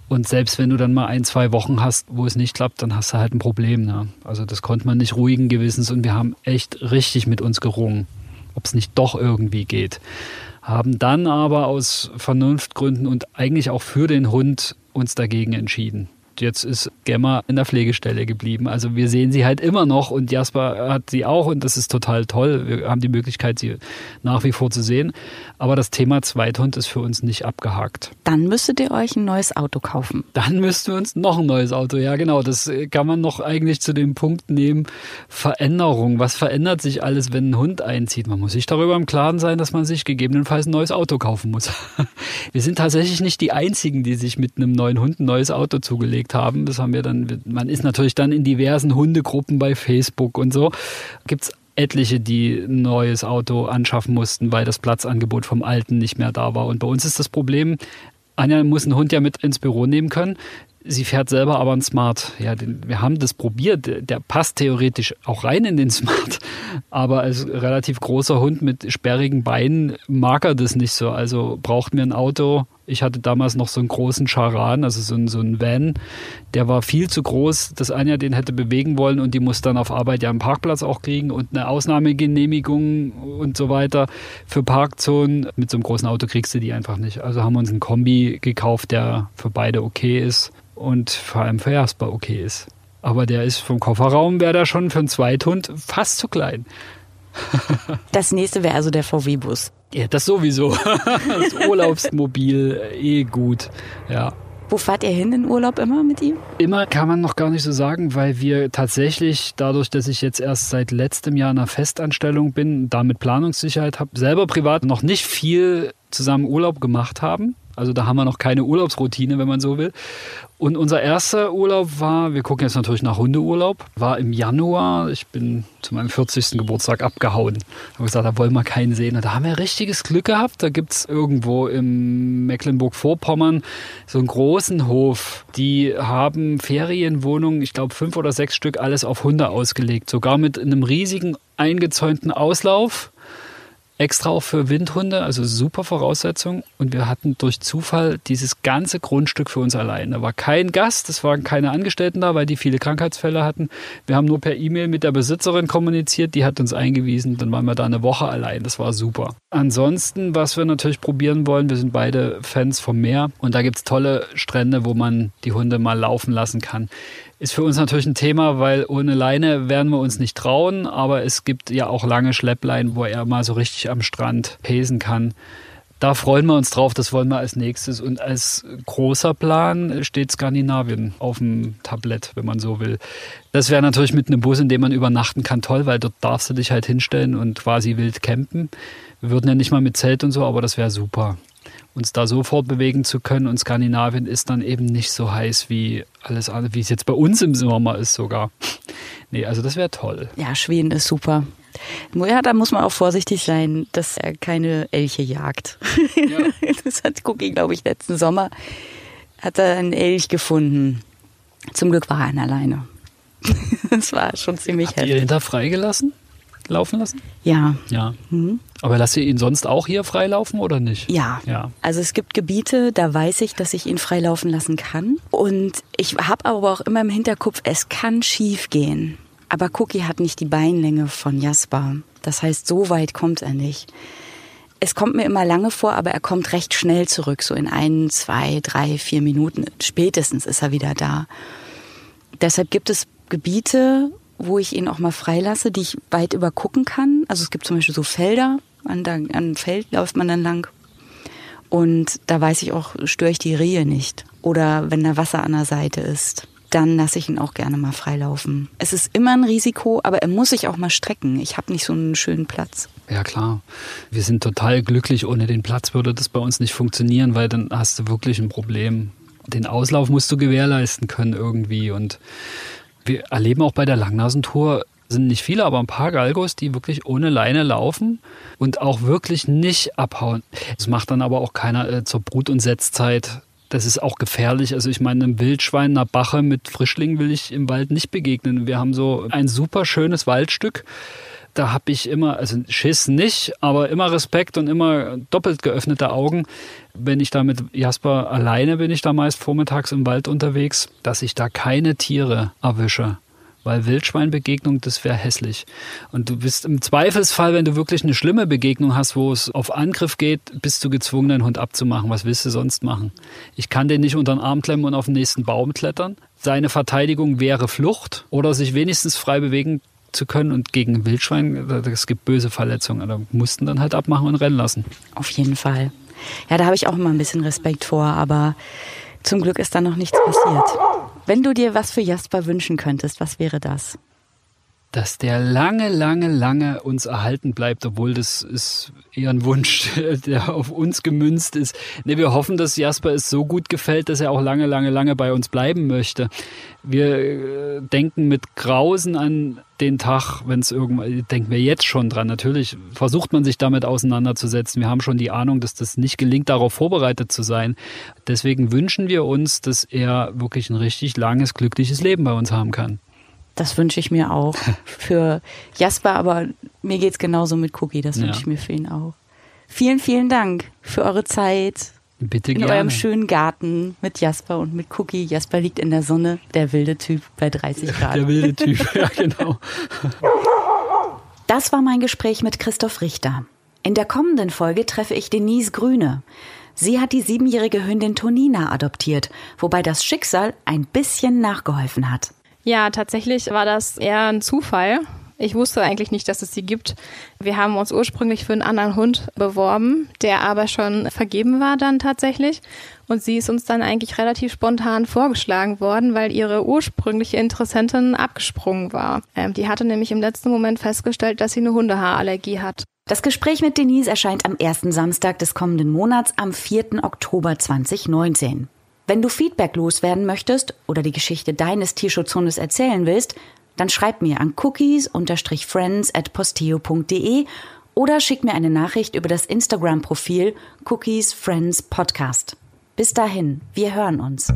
Und selbst wenn du dann mal ein, zwei Wochen hast, wo es nicht klappt, dann hast du halt ein Problem. Ne? Also das konnte man nicht ruhigen Gewissens und wir haben echt richtig mit uns gerungen, ob es nicht doch irgendwie geht. Haben dann aber aus Vernunftgründen und eigentlich auch für den Hund uns dagegen entschieden jetzt ist Gemma in der Pflegestelle geblieben. Also wir sehen sie halt immer noch und Jasper hat sie auch und das ist total toll. Wir haben die Möglichkeit, sie nach wie vor zu sehen. Aber das Thema Zweithund ist für uns nicht abgehakt. Dann müsstet ihr euch ein neues Auto kaufen. Dann müssten wir uns noch ein neues Auto. Ja, genau. Das kann man noch eigentlich zu dem Punkt nehmen. Veränderung. Was verändert sich alles, wenn ein Hund einzieht? Man muss sich darüber im Klaren sein, dass man sich gegebenenfalls ein neues Auto kaufen muss. <laughs> Wir sind tatsächlich nicht die einzigen, die sich mit einem neuen Hund ein neues Auto zugelegt gekriegt haben. Das haben wir dann, man ist natürlich dann in diversen Hundegruppen bei Facebook und so. Gibt es etliche, die ein neues Auto anschaffen mussten, weil das Platzangebot vom alten nicht mehr da war. Und bei uns ist das Problem, Anja muss einen Hund ja mit ins Büro nehmen können. Sie fährt selber aber ein Smart. Ja, den, wir haben das probiert. Der passt theoretisch auch rein in den Smart. Aber als relativ großer Hund mit sperrigen Beinen mag er das nicht so. Also braucht mir ein Auto. Ich hatte damals noch so einen großen Charan, also so ein, so ein Van. Der war viel zu groß, dass Anja den hätte bewegen wollen und die muss dann auf Arbeit ja einen Parkplatz auch kriegen und eine Ausnahmegenehmigung und so weiter für Parkzonen. Mit so einem großen Auto kriegst du die einfach nicht. Also haben wir uns einen Kombi gekauft, der für beide okay ist und vor allem für Jasper okay ist. Aber der ist vom Kofferraum, wäre da schon für einen Zweithund fast zu klein. <laughs> das nächste wäre also der VW-Bus. Ja, das sowieso. <laughs> Das Urlaubsmobil, eh gut. Ja. Wo fahrt ihr hin in Urlaub immer mit ihm? Immer kann man noch gar nicht so sagen, weil wir tatsächlich, dadurch, dass ich jetzt erst seit letztem Jahr in einer Festanstellung bin, damit Planungssicherheit habe, selber privat noch nicht viel zusammen Urlaub gemacht haben. Also da haben wir noch keine Urlaubsroutine, wenn man so will. Und unser erster Urlaub war, wir gucken jetzt natürlich nach Hundeurlaub, war im Januar. Ich bin zu meinem 40. Geburtstag abgehauen. Haben gesagt, da wollen wir keinen sehen. Und da haben wir richtiges Glück gehabt. Da gibt es irgendwo im Mecklenburg-Vorpommern so einen großen Hof. Die haben Ferienwohnungen, ich glaube fünf oder sechs Stück, alles auf Hunde ausgelegt. Sogar mit einem riesigen eingezäunten Auslauf extra auch für Windhunde, also super Voraussetzung. Und wir hatten durch Zufall dieses ganze Grundstück für uns allein. Da war kein Gast, es waren keine Angestellten da, weil die viele Krankheitsfälle hatten. Wir haben nur per E-Mail mit der Besitzerin kommuniziert, die hat uns eingewiesen. Dann waren wir da eine Woche allein. Das war super. Ansonsten, was wir natürlich probieren wollen, wir sind beide Fans vom Meer und da gibt es tolle Strände, wo man die Hunde mal laufen lassen kann ist für uns natürlich ein Thema, weil ohne Leine werden wir uns nicht trauen, aber es gibt ja auch lange Schleppleinen, wo er mal so richtig am Strand pesen kann. Da freuen wir uns drauf, das wollen wir als nächstes. Und als großer Plan steht Skandinavien auf dem Tablett, wenn man so will. Das wäre natürlich mit einem Bus, in dem man übernachten kann, toll, weil dort darfst du dich halt hinstellen und quasi wild campen. Wir würden ja nicht mal mit Zelt und so, aber das wäre super uns da sofort bewegen zu können. Und Skandinavien ist dann eben nicht so heiß wie alles andere, wie es jetzt bei uns im Sommer ist sogar. <laughs> Nee, also das wäre toll. Ja, Schweden ist super. Ja, da muss man auch vorsichtig sein, dass er keine Elche jagt. Ja. <laughs> Das hat Cookie, glaube ich, letzten Sommer hat er einen Elch gefunden. Zum Glück war er alleine. <laughs> Das war schon ziemlich Habt heftig. Ihr ihn da freigelassen? Laufen lassen? Ja. Ja. Mhm. Aber lasst ihr ihn sonst auch hier freilaufen oder nicht? Ja. ja. Also es gibt Gebiete, da weiß ich, dass ich ihn freilaufen lassen kann. Und ich habe aber auch immer im Hinterkopf, es kann schief gehen. Aber Cookie hat nicht die Beinlänge von Jasper. Das heißt, so weit kommt er nicht. Es kommt mir immer lange vor, aber er kommt recht schnell zurück. So in ein, zwei, drei, vier Minuten spätestens ist er wieder da. Deshalb gibt es Gebiete, wo ich ihn auch mal freilasse, die ich weit übergucken kann. Also es gibt zum Beispiel so Felder, an, an Feld läuft man dann lang. Und da weiß ich auch, störe ich die Rehe nicht. Oder wenn da Wasser an der Seite ist, dann lasse ich ihn auch gerne mal freilaufen. Es ist immer ein Risiko, aber er muss sich auch mal strecken. Ich habe nicht so einen schönen Platz. Ja klar, wir sind total glücklich. Ohne den Platz würde das bei uns nicht funktionieren, weil dann hast du wirklich ein Problem. Den Auslauf musst du gewährleisten können irgendwie und wir erleben auch bei der Langnasentour sind nicht viele, aber ein paar Galgos, die wirklich ohne Leine laufen und auch wirklich nicht abhauen. Das macht dann aber auch keiner äh, zur Brut- und Setzzeit. Das ist auch gefährlich. Also ich meine, einem Wildschwein, einer Bache mit Frischlingen will ich im Wald nicht begegnen. Wir haben so ein super schönes Waldstück da habe ich immer, also Schiss nicht, aber immer Respekt und immer doppelt geöffnete Augen. Wenn ich da mit Jasper alleine bin, ich da meist vormittags im Wald unterwegs, dass ich da keine Tiere erwische. Weil Wildschweinbegegnung, das wäre hässlich. Und du bist im Zweifelsfall, wenn du wirklich eine schlimme Begegnung hast, wo es auf Angriff geht, bist du gezwungen, deinen Hund abzumachen. Was willst du sonst machen? Ich kann den nicht unter den Arm klemmen und auf den nächsten Baum klettern. Seine Verteidigung wäre Flucht oder sich wenigstens frei bewegen zu können und gegen Wildschwein, es gibt böse Verletzungen. Da mussten dann halt abmachen und rennen lassen. Auf jeden Fall. Ja, da habe ich auch immer ein bisschen Respekt vor, aber zum Glück ist da noch nichts passiert. Wenn du dir was für Jasper wünschen könntest, was wäre das? Dass der lange, lange, lange uns erhalten bleibt, obwohl das ist eher ein Wunsch, <laughs> der auf uns gemünzt ist. Nee, wir hoffen, dass Jasper es so gut gefällt, dass er auch lange, lange, lange bei uns bleiben möchte. Wir äh, denken mit Grausen an den Tag, wenn es irgendwann, denken wir jetzt schon dran. Natürlich versucht man sich damit auseinanderzusetzen. Wir haben schon die Ahnung, dass das nicht gelingt, darauf vorbereitet zu sein. Deswegen wünschen wir uns, dass er wirklich ein richtig langes, glückliches Leben bei uns haben kann. Das wünsche ich mir auch <laughs> für Jasper, aber mir geht es genauso mit Cookie. Das wünsche ja. ich mir für ihn auch. Vielen, vielen Dank für eure Zeit. Bitte in gerne. eurem schönen Garten mit Jasper und mit Cookie. Jasper liegt in der Sonne, der wilde Typ bei 30 Grad. Der wilde Typ, ja <laughs> genau. Das war mein Gespräch mit Christoph Richter. In der kommenden Folge treffe ich Denise Grüne. Sie hat die siebenjährige Hündin Tonina adoptiert, wobei das Schicksal ein bisschen nachgeholfen hat. Ja, tatsächlich war das eher ein Zufall. Ich wusste eigentlich nicht, dass es sie gibt. Wir haben uns ursprünglich für einen anderen Hund beworben, der aber schon vergeben war dann tatsächlich. Und sie ist uns dann eigentlich relativ spontan vorgeschlagen worden, weil ihre ursprüngliche Interessentin abgesprungen war. Ähm, die hatte nämlich im letzten Moment festgestellt, dass sie eine Hundehaarallergie hat. Das Gespräch mit Denise erscheint am ersten Samstag des kommenden Monats am 4. Oktober 2019. Wenn du Feedback loswerden möchtest oder die Geschichte deines Tierschutzhundes erzählen willst, dann schreib mir an cookies-friends at posteo.de oder schick mir eine Nachricht über das Instagram-Profil Cookies Friends Podcast. Bis dahin, wir hören uns.